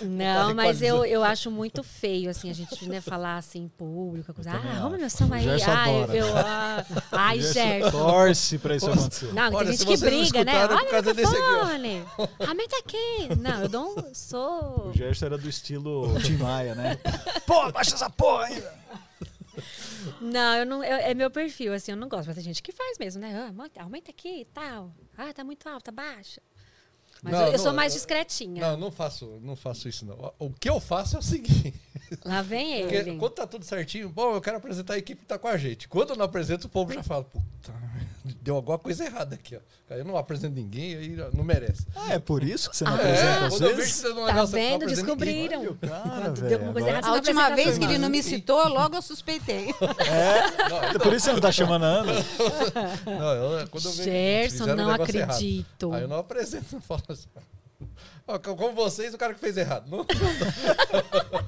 Não, Tá mas eu, eu acho muito feio, assim, a gente né, [laughs] falar assim em público, coisa. Ah, arruma meu O aí. Ah, eu, adora. eu, ah, ai, Gerson Gerson. Torce para isso acontecer. Não, Olha, tem gente que briga, né? é Olha o causa desse aqui, ó. microfone. Aumenta aqui. Não, eu dou um... Sou... O Gerson era do estilo [laughs] Tim Maia, né? [laughs] Pô, baixa essa porra ainda! Não, eu não, eu- é meu perfil, assim, eu não gosto. Mas tem gente que faz mesmo, né? Ah, aumenta- aqui e tal. Ah, tá muito alta, baixa. Mas Não, eu, eu não, sou mais discretinha. Não, não faço, não faço isso, não. O que eu faço é o seguinte. Lá vem Porque ele. quando tá tudo certinho, bom, eu quero apresentar a equipe que tá com a gente. Quando eu não apresento, o povo já fala, puta, deu alguma coisa errada aqui, ó. Aí eu não apresento ninguém, aí não merece. Ah, é por isso que você não Ah, apresenta É, às vezes? você não Tá negócio, não vendo? ninguém. Descobriram. Cara, velho, agora- A não última vez que ele não me citou, logo eu suspeitei. [laughs] É por isso que você não tá chamando a Ana? [laughs] Não, eu, quando eu vejo Gerson, fizeram um não negócio errado. acredito. Aí eu não apresento, não falo assim. Ó, co- Como vocês, o cara que fez errado. Não, não dá,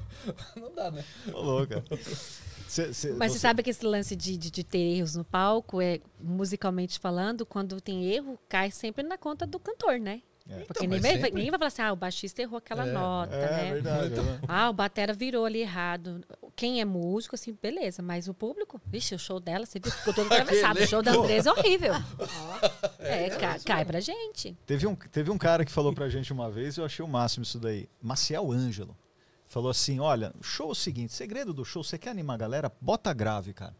não dá, né? Ô, louca. [laughs] Cê- cê- Mas você sabe que esse lance de, de, de ter erros no palco, é musicalmente falando, quando tem erro, cai sempre na conta do cantor, né? É. Porque Então, ninguém, sempre- ninguém vai falar assim, ah, o baixista errou aquela É, nota, É, né? verdade. né? Ah, o batera virou ali errado. Quem é músico, assim, beleza. Mas o público, vixe, o show dela, você viu, ficou todo atravessado. O show da Andresa é horrível. [laughs] É, ca- cai pra gente. Teve um, teve um cara que falou pra gente uma vez, eu achei o máximo isso daí. Maciel Ângelo. Falou assim: olha, o show é o seguinte, segredo do show, você quer animar a galera? Bota grave, cara.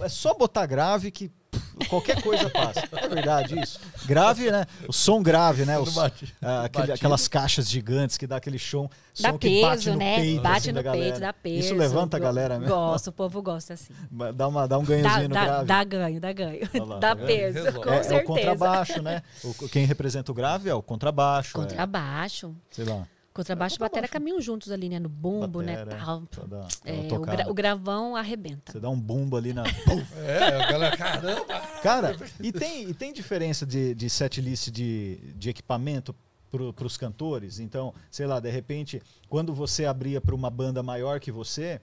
É só botar grave que pff, qualquer coisa passa. É verdade isso? Grave, né? O som grave, né? Os- bate. ah, aquele- aquelas caixas gigantes que dá aquele show, Dá som que bate peso, no né? peito, bate assim, no galera. peito, dá peso. Isso levanta a galera mesmo. Gosta, o povo gosta assim. Dá, uma, dá um Dá, ganhozinho no dá, grave. dá ganho, dá ganho. Lá, dá tá peso, Resolve. com é, é certeza. o contrabaixo, né? O, quem representa o grave é o contrabaixo. é, Contrabaixo. sei lá. Contrabaixo e batera caminham juntos ali, né? No bumbo, Batera, né? Tal. Dar É, o, gra- o gravão arrebenta. Você dá um bumbo ali na. [laughs] É, a galera, caramba. Cara, e tem, e tem diferença de, de setlist de, de equipamento para os cantores? Então, sei lá, de repente, quando você abria para uma banda maior que você,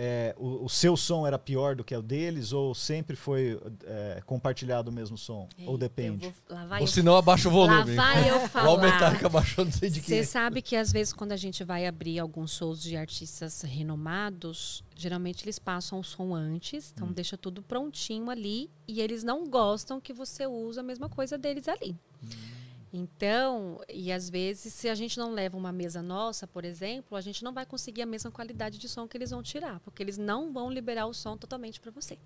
é, o, o seu som era pior do que o deles ou sempre foi é, compartilhado o mesmo som? ou depende? eu vou- lá vai Ou eu se não, abaixa o volume. Lá vai eu [laughs] falar. Metallica abaixou, não sei de Você quem. sabe que às vezes quando a gente vai abrir alguns shows de artistas renomados, geralmente eles passam o som antes, Hum. então deixa tudo prontinho ali e eles não gostam que você use a mesma coisa deles ali. Hum. Então, e às vezes, se a gente não leva uma mesa nossa, por exemplo, a gente não vai conseguir a mesma qualidade de som que eles vão tirar, porque eles não vão liberar o som totalmente para você.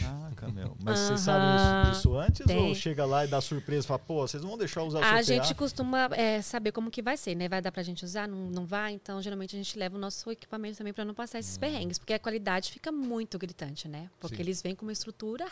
Caraca, meu. Mas vocês Aham. sabem isso, disso antes Tem. ou chega lá e dá surpresa e fala, pô, vocês não vão deixar usar o A gente costuma é, saber como que vai ser, né? Vai dar pra gente usar? Não, não vai? Então, geralmente, a gente leva o nosso equipamento também pra não passar Hum. esses perrengues. Porque a qualidade fica muito gritante, né? Porque Sim. eles vêm com uma estrutura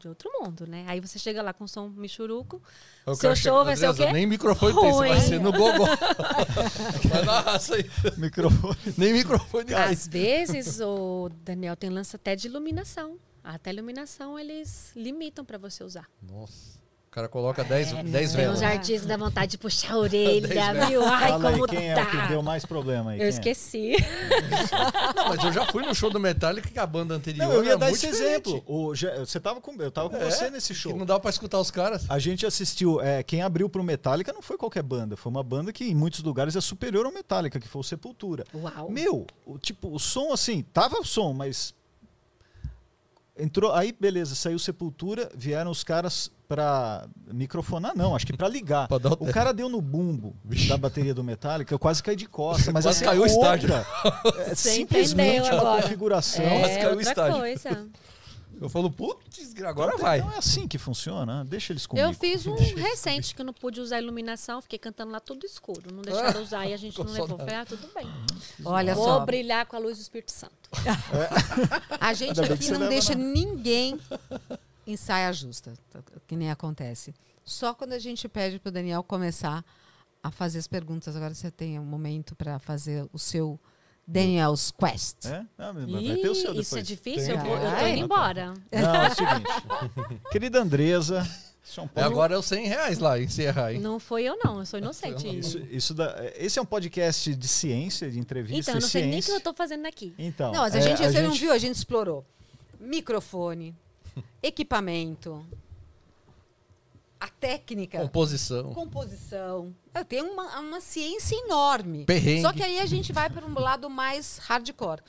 de outro mundo, né? Aí você chega lá com som michuruco. O Seu show vai ser o quê? Nem microfone tem, você vai Ruim. ser no gogó. [laughs] vai na raça aí. Microfone. Nem microfone. Às vezes, o Daniel tem lance até de iluminação. Até iluminação eles limitam pra você usar. Nossa. O cara coloca 10 É, dez velas. uns artistas dá vontade de puxar a [laughs] orelha, viu? Ai, Fala aí, como quem tá. é o que deu mais problema aí? Eu Quem é? esqueci. Não, mas eu já fui no show do Metallica que a banda anterior Não, eu ia era dar muito esse diferente. exemplo. O, já- você tava com, eu tava com É, você nesse Que show. não dá pra escutar os caras. A gente assistiu, é, quem abriu pro Metallica não foi qualquer banda, foi uma banda que em muitos lugares é superior ao Metallica, que foi o Sepultura. Uau. Meu, o, tipo, o som assim, tava o som, mas entrou, aí beleza, saiu Sepultura, vieram os caras pra microfonar não, acho que pra ligar. Pra o O cara deu no bumbo Vixe. da bateria do Metallica, eu quase caí de costas, [laughs] mas Quase assim, caiu o estádio. é, simplesmente uma agora. configuração. Quase É caiu o estádio. coisa. Eu falo, putz, agora vai. Não é assim que funciona, deixa eles comigo. Eu fiz um [laughs] recente que eu não pude usar iluminação, fiquei cantando lá tudo escuro. Não deixaram usar e a gente não levou. Falei, ah, tudo bem. Olha Vou só, brilhar com a luz do Espírito Santo. [laughs] a gente Ainda aqui não deixa na- ninguém em saia justa, tá- que nem acontece. Só quando a gente pede para o Daniel começar a fazer as perguntas. Agora você tem um momento para fazer o seu Daniel's Quest. É? Ah, mas vai ter o seu Ih, isso é depois. difícil? Tem. Eu, vou- eu tô indo embora. Não, é o seguinte. [laughs] Querida Andresa, É, Paulo. agora é os 100 reais lá, encerrar, hein? Não foi eu, não. Eu sou inocente. Isso, isso da- esse é um podcast de ciência, de entrevista Então, eu não sei nem o que ciência. eu tô fazendo aqui. Então, Não, mas a é, gente, você não gente- viu, a gente explorou microfone, equipamento, a técnica, Composição. composição. Tem uma, uma ciência enorme. Perrengue. Só que aí a gente vai para um lado mais hardcore.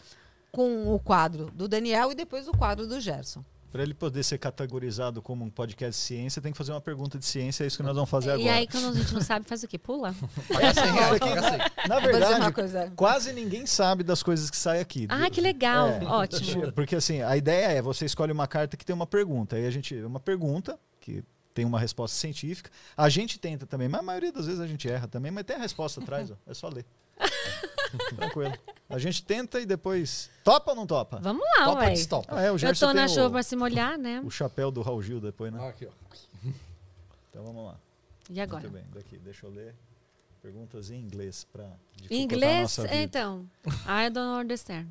Com o quadro do Daniel e depois o quadro do Gerson. Para ele poder ser categorizado como um podcast de ciência, tem que fazer uma pergunta de ciência, é isso que nós vamos fazer E agora. aí, quando a gente não sabe, faz o quê? Pula? Paga 100 reais, paga 100. Na verdade, coisa. quase ninguém sabe das coisas que saem aqui. Ah, que legal. É. Ótimo. Porque assim, a ideia é você escolhe uma carta que tem uma pergunta. Aí a gente. Uma pergunta que tem uma resposta científica. A gente tenta também, mas a maioria das vezes a gente erra também, mas tem a resposta atrás, ó. É só ler. [laughs] Tranquilo. A gente tenta e depois. Topa ou não topa? Vamos lá, Topa, ué. destopa. Ah, é, o Eu tô na chuva pra se molhar, né? o chapéu do Raul Gil depois, né? Ah, aqui, ó. Então vamos lá. E agora? Muito bem, daqui, deixa eu ler. Perguntas em inglês para Em inglês, então. [laughs] I don't understand.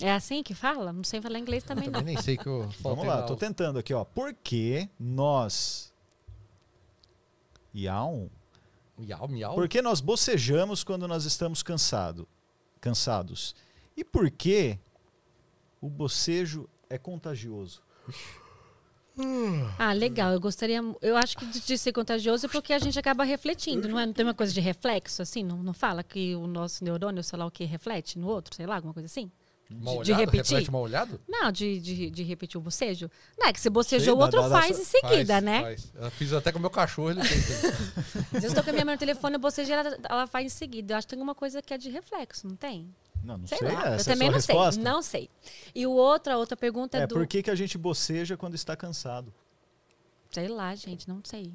É assim que fala? Não sei falar inglês também, não. Também nem sei que eu Vamos lá, aula. tentando aqui, ó. Por que nós. Yawn? Miau, miau. Por que nós bocejamos quando nós estamos cansado, cansados? E por que o bocejo é contagioso? Ah, legal. Eu gostaria. Eu acho que de, de ser contagioso é porque a gente acaba refletindo, não é? Não tem uma coisa de reflexo, assim? Não, não fala que o nosso neurônio, sei lá o que, reflete no outro, sei lá, alguma coisa assim? Mal de olhado? repetir? Reflete mal olhado? Não, de, de, de repetir o bocejo. Não, é que você bocejou, o dá- outro dá- dá faz só- em seguida, Faz, né? faz. Eu fiz até com o meu cachorro, ele fez. [laughs] eu tô com a minha mãe no telefone, eu bocejei, ela, ela faz em seguida. Eu acho que tem alguma coisa que é de reflexo, não tem? Não, não Sei, sei. eu também é não resposta? sei. Não sei. E o outro, a outra pergunta é, É do. por que, que a gente boceja quando está cansado? Sei lá, gente, não sei.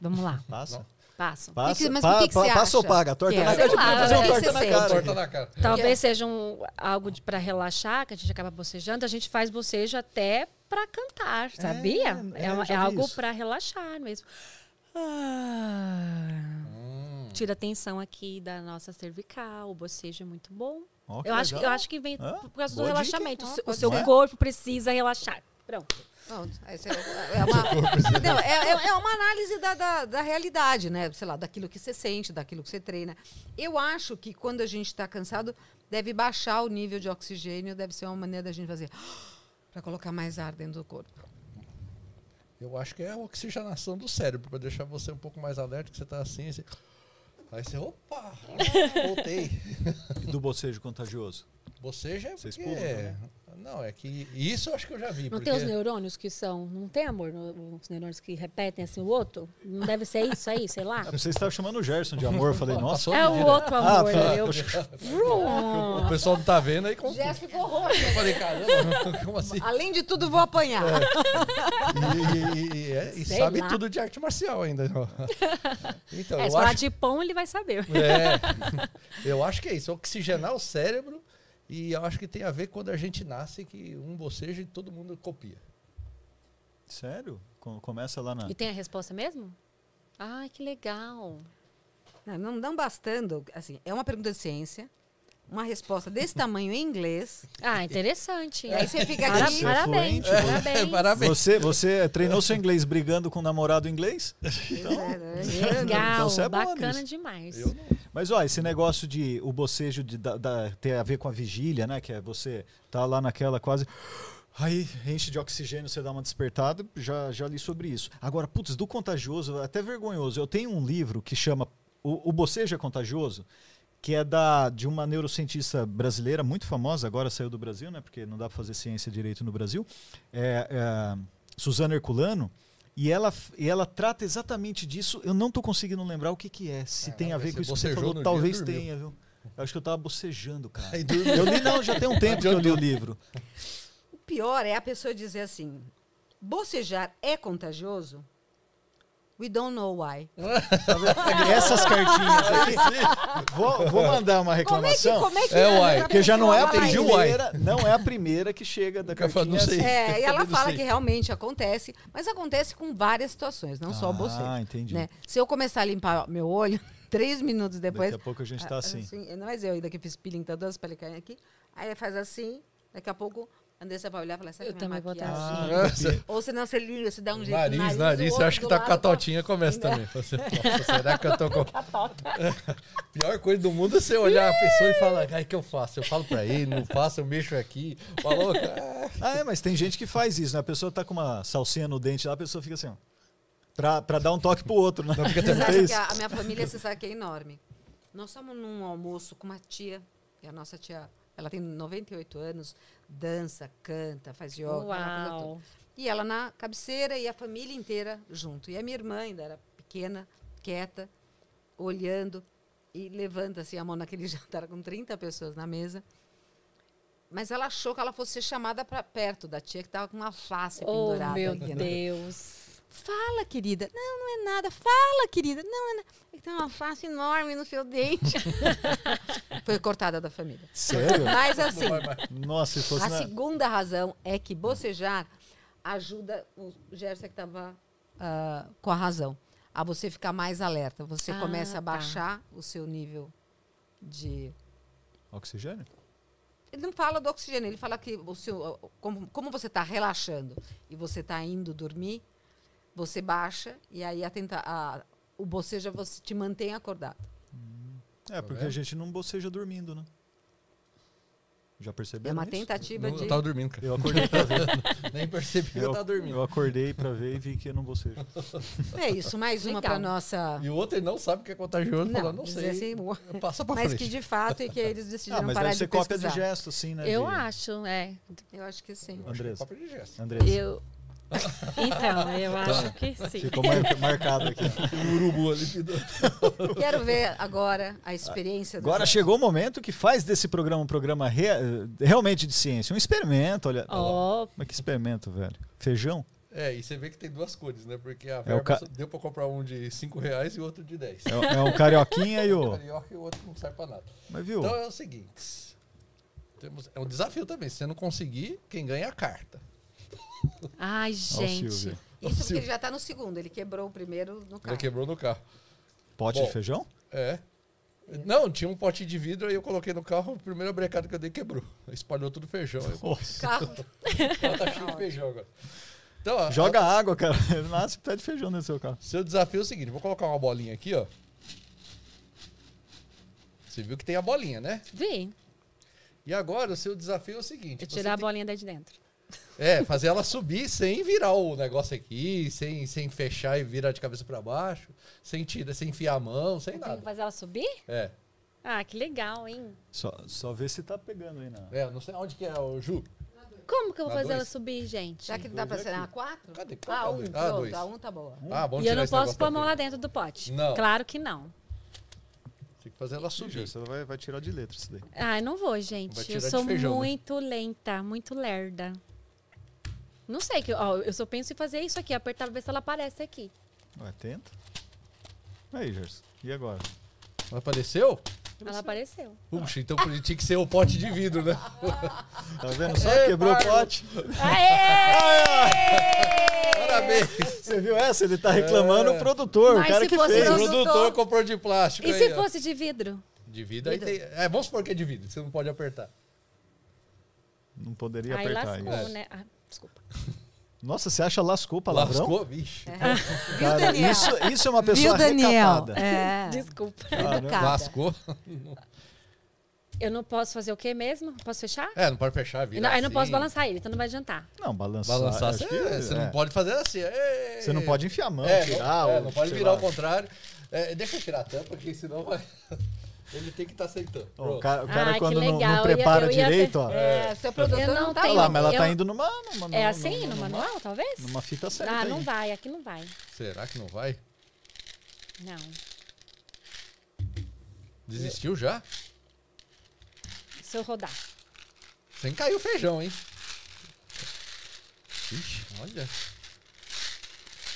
Vamos lá, Passa? Passa. Passa, que- mas pa- o que que pa- você passa ou acha paga? Torta é? na cara. A gente lá, pode fazer uma é, torta na cara. Torta na cara. Talvez seja um, algo para relaxar, que a gente acaba bocejando. A gente faz bocejo até para cantar, sabia? é, É, uma- é algo para relaxar mesmo. Ah, Hum. tira a tensão aqui da nossa cervical. O bocejo é muito bom. Que Eu acho, eu acho que vem Hã? por causa do Boa dica, relaxamento. hein? O seu- Ah, corpo precisa relaxar. Pronto. Pronto, é, é uma, não, é, é- é uma análise da, da, da realidade, né? Sei lá, daquilo que você sente, daquilo que você treina. Eu acho que quando a gente está cansado, deve baixar o nível de oxigênio, deve ser uma maneira da gente fazer [gasps] para colocar mais ar dentro do corpo. Eu acho que é a oxigenação do cérebro, para deixar você um pouco mais alerta, que você tá assim, assim. Aí você, opa, [laughs] voltei. E do bocejo contagioso? Você já é Vocês porque... pulam também. Não, é que isso eu acho que eu já vi. Não porque... tem os neurônios que são. Não tem amor, os neurônios que repetem assim o outro? Não deve ser isso aí, sei lá. Ah, Você estava chamando o Gerson de amor. Eu falei, nossa. É o outro amor, tá. né? Eu- O pessoal não tá vendo aí. Como... Jéssica ficou roxa. Eu falei, caramba, como assim? Além de tudo, vou apanhar. E, e- e- é, e Sei sabe lá. tudo de arte marcial ainda. [laughs] Então, É, eu se falar acho, de pão, ele vai saber. é, eu acho que é isso, oxigenar o cérebro e eu acho que tem a ver quando a gente nasce que um boceja e todo mundo copia. Sério? Com- Começa lá na. E tem a resposta mesmo? Ai, que legal. Não, não, não bastando, assim, é uma pergunta de ciência, uma resposta desse tamanho em inglês, Ah, interessante. e aí você fica aqui... Você é parabéns, parabéns. Parabéns. Você, você treinou seu inglês brigando com um namorado inglês? [laughs] Então, Legal, Então você é boa bacana nisso. demais. Eu não. Mas ó, esse negócio de o bocejo de, da, da- ter a ver com a vigília, né? Que é você tá lá naquela quase. Aí enche de oxigênio, você dá uma despertada, já, já li sobre isso. Agora, putz, do contagioso, até vergonhoso. Eu tenho um livro que chama O, o Bocejo é Contagioso, que é da, de uma neurocientista brasileira muito famosa, agora saiu do Brasil, né? Porque não dá para fazer ciência direito no Brasil. É, é, Suzana Herculano. E ela, e ela trata exatamente disso. Eu não tô conseguindo lembrar o que, que é. Se Caramba, tem a ver com isso que você falou, talvez tenha, viu? Eu acho que eu tava bocejando, cara. Eu li, não, já tem um [laughs] tempo que eu li o livro. O pior é a pessoa dizer assim: bocejar é contagioso? We don't know why. [laughs] Essas cartinhas aqui. [laughs] Vou, vou mandar uma Como é que, reclamação. como é que É, a- uai. a Porque já não é a primeira, não é a primeira que chega da [laughs] cartinha. não sei. assim. É, e ela fala sei. que realmente acontece, mas acontece com várias situações, não só o bocejo. Ah, entendi. Né? Se eu começar a limpar meu olho, três minutos depois. Daqui a pouco a gente tá ah, assim. Não é eu ainda que fiz peeling, tá duas pele caindo aqui. Aí faz assim, daqui a pouco Andressa vai olhar e falar, Eu também vou estar maquiagem- Ah. Ou senão você liga, você dá um jeito Nariz, nariz, nariz, o você outro acha que tá com a totinha, começa também. Você, nossa, [laughs] será que eu tô com. [laughs] Pior coisa do mundo é você olhar a pessoa e falar, ai, o que eu faço? Eu falo pra ele, não faço, eu mexo aqui. Falou, ah, Ah, é, mas tem gente que faz isso, né? A pessoa tá com uma salsinha no dente lá, a pessoa fica assim, ó. Pra, pra dar um toque pro outro, né? Não fica [laughs] Você sabe que a, a minha família, você sabe que é enorme. Nós estamos num almoço com uma tia, que é a nossa tia, ela tem 98 anos, dança, canta, faz yoga. Uau. E ela na cabeceira e a família inteira junto. E a minha irmã ainda era pequena, quieta, olhando e levanta assim a mão naquele [laughs] jantar com 30 pessoas na mesa. Mas ela achou que ela fosse ser chamada para perto da tia que estava com uma face Oh, pendurada. meu aqui, né? Deus. Fala, querida. Não, não é nada. Fala, querida. Não é nada. É tem uma face enorme no seu dente. [laughs] Foi cortada da família. Sério? Mas assim, Nossa, se fosse a na... segunda razão é que bocejar ajuda o Gerson que estava com a razão a você ficar mais alerta. Você Ah, começa a tá. baixar o seu nível de Oxigênio? ele não fala do oxigênio, ele fala que o seu, como, como você está relaxando e você está indo dormir, você baixa e aí a tenta, a, o bocejo você te mantém acordado. É, porque vendo? a gente não boceja dormindo, né? Já É perceberam uma isso? tentativa Não, de. eu tava dormindo, cara. Eu acordei pra ver. [laughs] Nem percebi que eu, eu, tava dormindo. eu acordei pra ver e vi que eu não vou [laughs] ser. É isso, mais uma Legal. para nossa. E o outro ele não sabe que é contagioso, Não, falou, não sei. assim, Passa pra mas frente. que de fato é que eles Ah, decidiram mas parar deve de ser cópia de gesto, assim, né? Eu de- acho, é. Eu acho que sim. É Andressa. de. Andressa. Eu. Então, eu acho que sim. Ficou mar- marcado aqui. O [laughs] urubu ali. Quero ver agora a experiência do Agora chegou o momento que faz desse programa um programa rea- realmente de ciência. Um experimento, olha. Ó, Mas que experimento, velho. Feijão? É, e você vê que tem duas cores, né? Porque a É verba ca- só deu pra comprar um de 5 reais e outro de 10. É, é um carioquinha e O o. carioca e o outro não serve pra nada. Mas viu? Então é o seguinte. Temos, é um desafio também. Se você não conseguir, quem ganha é a carta. Ai, Ó gente. Isso porque ele já tá no segundo, ele quebrou o primeiro no Já carro. quebrou no carro. Pote Bom. de feijão? É. Não, tinha um pote de vidro, aí eu coloquei no carro, o primeiro brecado que eu dei quebrou. Espalhou tudo feijão. Nossa. [laughs] Carro. Tá cheio de feijão agora. Então, ó, Joga a- água, cara. [laughs] Nasce pé de feijão no seu carro. seu desafio é o seguinte: vou colocar uma bolinha aqui, ó. Você viu que tem a bolinha, né? Vi. E agora o seu desafio é o seguinte: Eu você tirar a bolinha daí de dentro. É, fazer ela subir sem virar o negócio aqui, sem, sem fechar e virar de cabeça pra baixo, sem tirar, sem enfiar a mão, sem Eu tenho que nada. fazer ela subir? É. Ah, que legal, hein? Só, só vê se tá pegando aí na. É, não sei onde que é o Ju. Como que eu vou Na fazer ela dois? subir, gente? Já que dá pra ser a quatro? Cadê? Qual Ah, é um. Ah, Pronto, dois. a um tá boa. Ah, vamos E eu não posso pôr a mão lá dentro do pote. Não. Claro que não. Tem que fazer ela subir. Você vai, vai tirar de letra isso daí. Ah, eu não vou, gente. Eu sou feijão, né? muito lenta, muito lerda. Não sei, que, ó, eu só penso em fazer isso aqui, apertar pra ver se ela aparece aqui. Ué, tenta. Aí, Gerson. E agora? Não apareceu? Ela apareceu. Puxa, então tinha que ser o pote de vidro, né? [laughs] Tá vendo só? Quebrou o pote. Aê! Parabéns! Você viu essa? Ele tá reclamando o produtor, Mas o cara que fosse O fez. produtor- produtor comprou de plástico. E aí, se ó. fosse de vidro? De vidro, aí tem. É, vamos supor que é de vidro, você não pode apertar. Não poderia Aí apertar lascou, isso. né? Desculpa. Nossa, você acha lascou palavrão? Lascou, vixe. Viu, Cara, Daniel? isso, isso é uma pessoa Viu, Daniel? recatada. É. [laughs] Desculpa. Caramba. Lascou. Eu não posso fazer o quê mesmo? Posso fechar? É, não pode fechar, vira Não, aí não assim. posso balançar ele, então não vai adiantar. Não, balançar. Balançar, acho você, que, você é. não pode fazer assim. Ê! Você não pode enfiar a mão, É, tirar. não, é, ou, não pode virar lá. ao contrário. É, deixa eu tirar a tampa, porque senão vai. Ele tem que estar aceitando. Ó, O cara, o cara que quando não- não, eu ia- prepara eu ia direito, ó. É, seu produtor Eu não, não tá tenho- lá, mas ela tá eu- indo numa, numa, É numa- assim no numa- manual, talvez? Numa fita certa. Ah, aí. não vai, aqui não vai. Será que não vai? Não. Desistiu já? Se eu rodar. Sem cair o feijão, hein? Ixi, olha.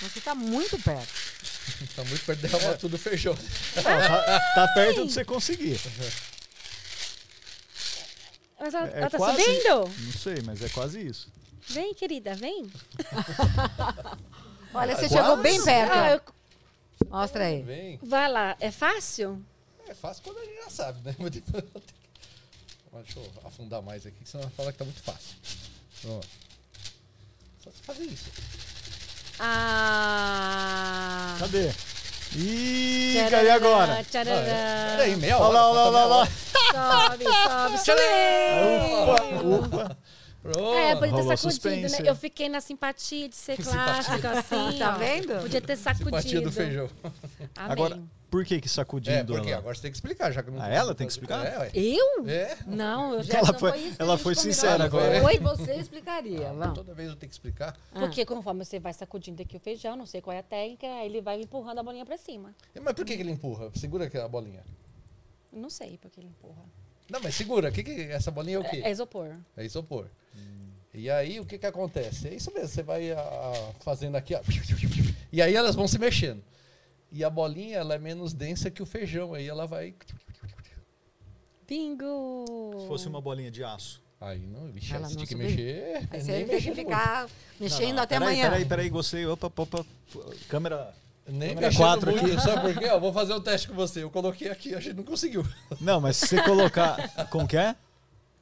Você tá muito perto. [laughs] Tá muito perto de derramar tudo o feijão. Ó, tá, tá perto de você conseguir. Mas ela, É ela tá quase- subindo? Não sei, mas é quase isso. Vem, querida, vem. [laughs] Olha, você Quase. chegou bem perto. Ah, eu- Mostra aí. Vem. vai lá, é fácil? É fácil quando a gente já sabe, né? [laughs] Mas depois eu tenho que- Mas Deixa eu afundar mais aqui, que senão vai falar que tá muito fácil. Ó. Só você fazer isso. Ah. Cadê? Ih, Tcharará, cadê agora? tcharará. Ah. Peraí, meia Olha hora. lá, olha lá, olha lá. Sobe, sobe, [laughs] sobe. Ufa. É, podia ter rolou sacudido, suspense. né? Eu fiquei na simpatia de ser [laughs] clássica, assim. Tá vendo? Podia ter sacudido. Simpatia do feijão. Amém. Agora, por que que sacudindo É, porque ela? agora você tem que explicar, já que não Ah, ela tem que explicar? É. Eu? É. Não, eu já Ela Não foi, isso que ela a foi sincera agora. Oi, você explicaria. Vamos. Toda vez eu tenho que explicar. Porque conforme você vai sacudindo aqui o feijão, não sei qual é a técnica, aí ele vai empurrando a bolinha pra cima. Mas por que, que ele empurra? Segura aquela bolinha. Não sei porque ele empurra. Não, mas segura. Que que, essa bolinha é o quê? É, é isopor. É isopor. E aí, o que que acontece? É isso mesmo, você vai ah, fazendo aqui, ó. E aí elas vão se mexendo. E a bolinha, ela é menos densa que o feijão. Aí ela vai... Bingo! Se fosse uma bolinha de aço. Aí, não, vixe, Ela aí você não tinha que mexer... Aí nem você tem que mexendo ficar mexendo Não, não, até peraí, amanhã. Peraí, peraí, gostei. Opa, opa, opa. Câmera. Nem Câmera mexendo quatro muito. aqui. Sabe por quê? Ó, vou fazer um teste com você. Eu coloquei aqui, a gente não conseguiu. Não, mas se você colocar. [laughs] Como que é?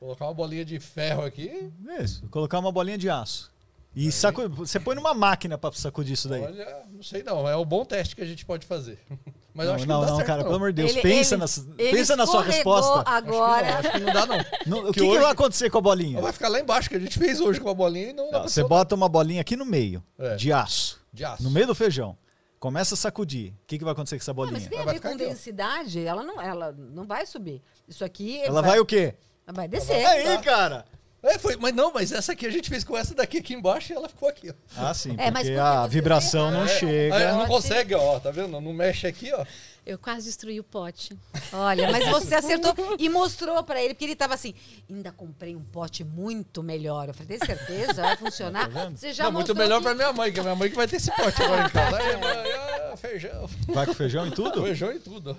Colocar uma bolinha de ferro aqui... Isso. Colocar uma bolinha de aço. E sacu... você põe numa máquina pra sacudir isso daí. Olha, não sei não. É um bom teste que a gente pode fazer. [laughs] Mas eu não, acho que não, não, dá não, certo, cara, não. pelo amor de Deus, Ele- pensa, ele- nas- Ele pensa na sua resposta. agora. Acho que não, acho que não dá, não. [laughs] Não, o que, Que que hoje- vai acontecer com a bolinha? Ela vai ficar lá embaixo, que a gente fez hoje com a bolinha e não dá Não, pra você bota uma bolinha aqui no meio, É. de aço, de aço. no meio do feijão. Começa a sacudir. O que, que vai acontecer com essa Não, mas bolinha? tem a Ela vai ver com aqui, ó. densidade, ela não, ela não vai subir. Isso aqui Ela vai o quê? vai descer. Aí, cara! É, foi, mas não, mas essa aqui a gente fez com essa daqui aqui embaixo e ela ficou aqui, ó. Ah, sim, É, porque por que a vibração não É, chega. aí não consegue, ó, tá vendo? Não mexe aqui, ó. Eu quase destruí o pote. Olha, mas você acertou e mostrou pra ele, porque ele tava assim, ainda comprei um pote muito melhor. Eu falei, tem certeza? Vai funcionar? [laughs] Você já Não, muito melhor que- pra minha mãe, que a minha mãe que vai ter esse pote agora em casa. Aí, mãe, ah, feijão. Vai com feijão e tudo? Feijão e tudo.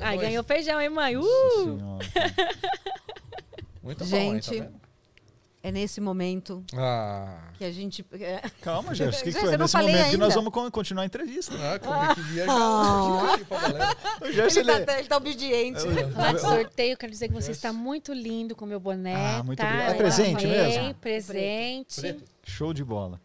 Ai, Nós. ganhou feijão, hein, mãe? Uh! Senhora. Muito Gente, bom, hein, tá vendo? É nesse momento Ah. que a gente... é, Calma, Gerson. O que, [laughs] que foi? eu não Nesse falei momento que ainda. nós vamos con- continuar a entrevista. Ah, como é que viaja Ah. O Gerson, Ele ele... tá, ele tá obediente. Lá de sorteio, quero dizer que você está muito lindo com o meu boné. Ah, muito tá? obrigado. É presente mesmo? Presente. Preto. Show de bola.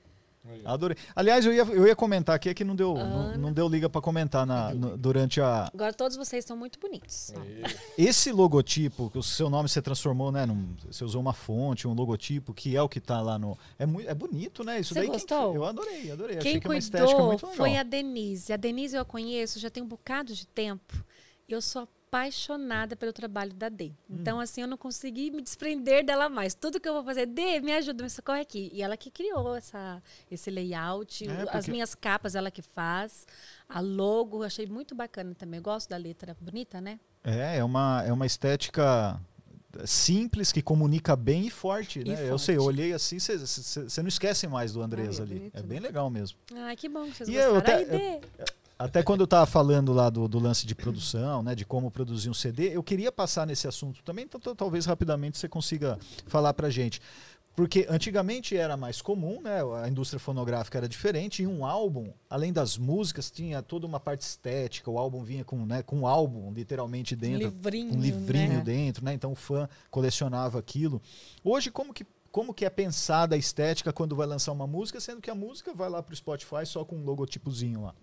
Adorei. Aliás, eu ia, eu ia comentar aqui, é que não deu, não, não deu liga pra comentar na, no- durante a. Agora todos vocês estão muito bonitos. Aí. Esse logotipo, que o seu nome você transformou, né? num- você usou uma fonte, um logotipo, que é o que tá lá no. É, muito, é bonito, né? Isso Você daí quem gostou? fez? eu adorei, adorei. Quem Achei que é uma estética cuidou muito legal. foi a Denise. A Denise eu a conheço já tem um bocado de tempo. E eu sou apaixonada pelo trabalho da Dê. Hum. Então, assim, eu não consegui me desprender dela mais. Tudo que eu vou fazer, Dê, me ajuda, me socorre aqui. E ela que criou essa, esse layout. É, As porque- minhas capas, ela que faz. A logo, eu achei muito bacana também. Eu gosto da letra bonita, né? É, é uma, é uma estética simples, que comunica bem e forte, E né? Eu sei, eu forte. olhei assim, você não esquece mais do Andrés Ai, é ali. bonito, É né? bem legal mesmo. Ai, que bom que vocês E eu até- Aí, Dê. Até quando eu estava falando lá do, do lance de produção, né, de como produzir um CD, eu queria passar nesse assunto também, então tal- talvez rapidamente você consiga falar pra gente. Porque antigamente era mais comum, né? A indústria fonográfica era diferente, e um álbum, além das músicas, tinha toda uma parte estética, o álbum vinha com, né, com um álbum literalmente Um dentro, livrinho, um livrinho né? dentro, né? Então o fã colecionava aquilo. Hoje, como que, como que é pensada a estética quando vai lançar uma música, sendo que a música vai lá pro Spotify só com um logotipozinho lá?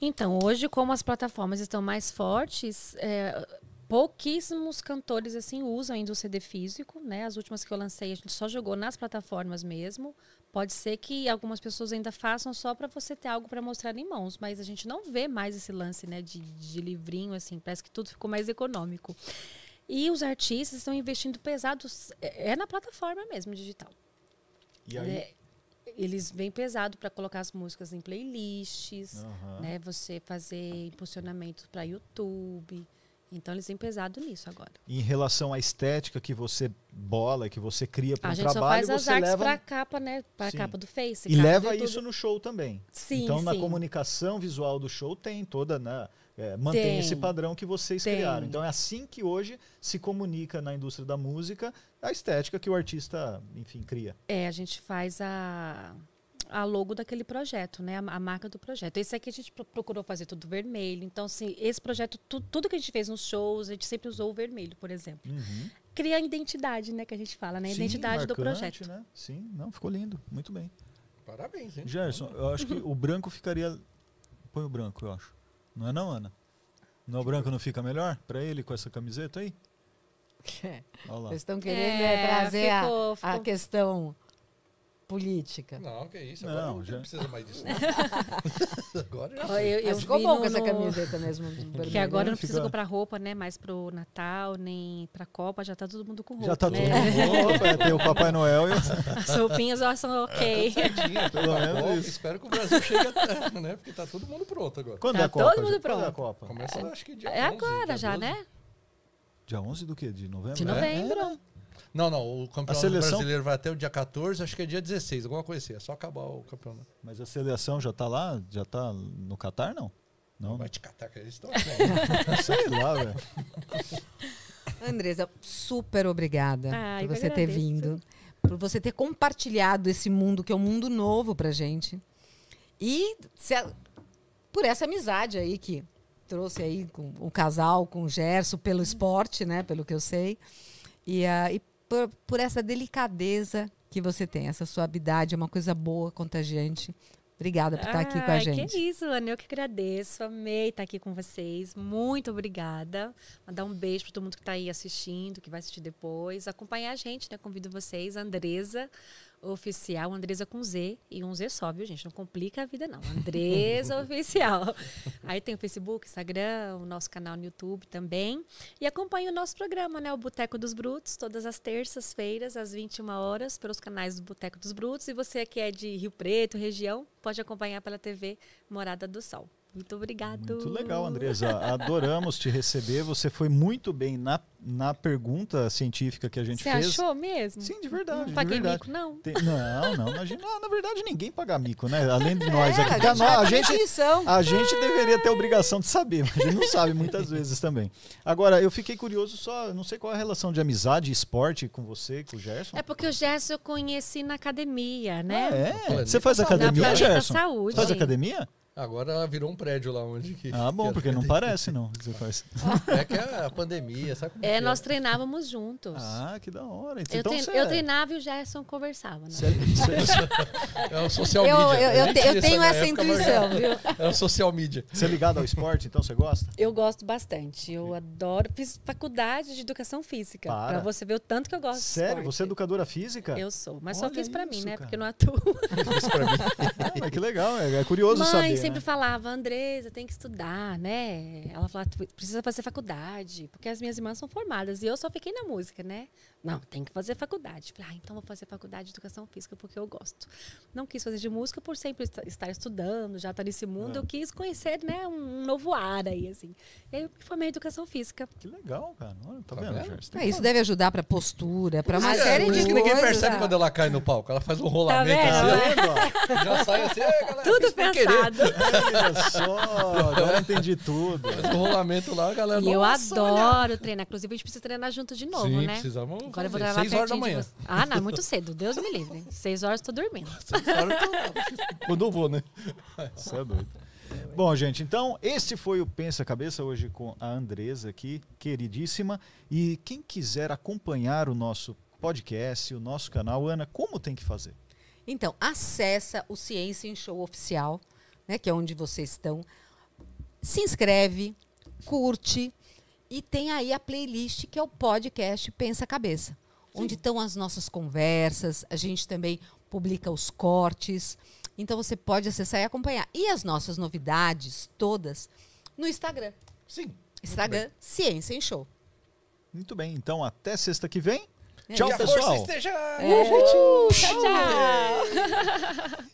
Então, hoje, como as plataformas estão mais fortes, é, pouquíssimos cantores assim usam ainda o CD físico, né? As últimas que eu lancei, a gente só jogou nas plataformas mesmo. Pode ser que algumas pessoas ainda façam só para você ter algo para mostrar em mãos, mas a gente não vê mais esse lance, né, de, de livrinho assim. Parece que tudo ficou mais econômico. E os artistas estão investindo pesados é é na plataforma mesmo, digital. E aí, É, eles vêm pesado para colocar as músicas em playlists, Aham. né? Você fazer impulsionamento para YouTube. Então eles vêm pesado nisso agora. em relação à estética que você bola, que você cria para A um gente só trabalho, faz as você artes leva para capa, né? Para Sim. capa do Face. e leva isso no show também. Sim, então na sim. comunicação visual do show tem toda, né, é, mantém Tem. esse padrão que vocês Tem. criaram. Então é assim que hoje se comunica na indústria da música a estética que o artista, enfim, cria. É, a gente faz a, a logo daquele projeto, né? A, a marca do projeto. Esse aqui a gente pro- procurou fazer tudo vermelho. Então, assim, esse projeto, tu- tudo que a gente fez nos shows, a gente sempre usou o vermelho, por exemplo. Uhum. Cria a identidade, né? Que a gente fala, né? A Sim, identidade do marcante, projeto. Né? Sim, não, ficou lindo, muito bem. Parabéns, hein? Gerson, eu acho que o branco ficaria. Põe o branco, eu acho. Não é não, Ana? Não, o branco não fica melhor para ele com essa camiseta aí? [laughs] Olha lá. Vocês estão querendo É, é, trazer a- ficou- a, ficou- questão política. Não, que isso. Não, Agora não, já- precisa mais disso. [laughs] agora já. Eu, eu ficou bom no- com essa camiseta mesmo. [laughs] Que agora não Fica- precisa comprar roupa, né? Mais pro Natal, nem pra Copa, já tá todo mundo com roupa. Já tá né? todo mundo. Opa, [laughs] tem o Papai Noel e As roupinhas já são ok. Certinho, Pelo menos. Espero que o Brasil chegue até, né? Porque tá todo mundo pronto agora. Quando Tá é a Copa? todo mundo gente? Quando é a pronto. Copa? Começa, acho que dia É 11, agora dia já, 12. né? Dia 11 do quê? De novembro? De É? Não, não. O campeonato seleção- brasileiro vai até o dia 14, acho que é dia 16, alguma coisa assim. É só acabar o campeonato. Mas a seleção já tá lá? Já tá no Catar, não? Não, Vai né? te catar, que eles estão? [laughs] Sei lá, velho. Andresa, super obrigada eu por você ter vindo, por você ter compartilhado esse mundo que é um mundo novo pra gente. E se a- por essa amizade aí que trouxe aí com o casal, com o Gerson, pelo esporte, né? Pelo que eu sei. E, ah, e por, por essa delicadeza que você tem. Essa sua habilidade é uma coisa boa, contagiante. Obrigada por estar aqui com a Ai, gente. Que isso, Ana. Eu que agradeço. Amei estar aqui com vocês. Muito obrigada. Mandar um beijo para todo mundo que está aí assistindo, que vai assistir depois. Acompanhar a gente, né? Convido vocês, Andresa Oficial, Andresa com Z e um Z só, viu, gente? Não complica a vida, não. Andresa [laughs] Oficial. Aí tem o Facebook, Instagram, o nosso canal no YouTube também. E acompanhe o nosso programa, né? O Boteco dos Brutos, todas as terças-feiras, às 21 horas, pelos canais do Boteco dos Brutos. E você que é de Rio Preto, região, pode acompanhar pela TV Morada do Sol. Muito obrigado. Muito legal, Andresa. Adoramos te receber. Você foi muito bem na, na pergunta científica que a gente Você fez. achou mesmo? Sim, de verdade. Não paguei verdade. mico, não. Tem- não, não, imagina. não, na verdade, ninguém paga mico, né? Além de nós É, aqui. a gente a gente, a gente deveria ter a obrigação de saber, mas a gente não sabe muitas vezes também. Agora, eu fiquei curioso só, não sei qual é a relação de amizade e esporte com você, com o Gerson. É porque o Gerson eu conheci na academia, né? Ah, é? Você faz academia, Na Gerson? Saúde. Faz academia? Agora ela virou um prédio lá onde que. Ah, bom, que porque não [laughs] parece, não. que Você faz. [laughs] É que é a pandemia, sabe como É, que é? nós treinávamos juntos. Ah, que da hora. eu, Então trein- você eu é- treinava e o Gerson conversava. Né? você é- você- É o [laughs] social Eu, media. eu, eu, A te- gente eu tenho essa intuição, viu? É o social media. você é ligado ao esporte, então você gosta? Eu gosto bastante. Eu adoro. Fiz faculdade de educação física. Para. Pra você ver o tanto que eu gosto Sério? Você é educadora física? Eu sou. Mas só Olha fiz pra mim, né? cara. Porque eu não atuo. Isso pra mim. Ah, que legal, é, é curioso Mãe saber. Sempre falava, Andresa, tem que estudar, né? Ela falava, "Tu precisa fazer faculdade, porque as minhas irmãs são formadas. E eu só fiquei na música, né? Não, tem que fazer faculdade. Falei, ah, então vou fazer faculdade de educação física, porque eu gosto. Não quis fazer de música por sempre est- estar estudando, já estar nesse mundo. É. Eu quis conhecer, né, um novo ar aí, assim. E aí eu me formei em educação física. Que legal, cara. Olha, tá, Tá vendo, vendo? É, isso deve ajudar para postura, para uma Por isso- série por de que ninguém coisas. percebe quando ela cai no palco. Ela faz um rolamento vendo? assim, Tá vendo? ó, já sai assim, "Ei, galera, [laughs] Tudo fiz sem querer." pensado. [laughs] Olha só, agora eu entendi tudo. Faz um rolamento lá, a galera. E eu adoro treinar. Inclusive, a gente precisa treinar junto de novo, Sim, né? precisamos Agora eu vou treinar Seis horas da manhã. Ah, não, é muito cedo. Deus me livre. Seis horas tô dormindo. Seis horas eu tô- [laughs] Quando eu vou, né? Você é doido. Bom, gente, então este foi o Pensa Cabeça hoje com a Andresa aqui, queridíssima. E quem quiser acompanhar o nosso podcast, o nosso canal, Ana, como tem que fazer? Então, acessa o Ciência em Show oficial, né, que é onde vocês estão. Se inscreve, curte e tem aí a playlist que é o podcast Pensa Cabeça, onde estão as nossas conversas, a gente também publica os cortes. Então você pode acessar e acompanhar. E as nossas novidades todas no Instagram. Sim. Instagram Ciência em Show. Muito bem, então até sexta que vem. É Tchau, pessoal. força esteja. É, gente. Tchau, tchau. [laughs]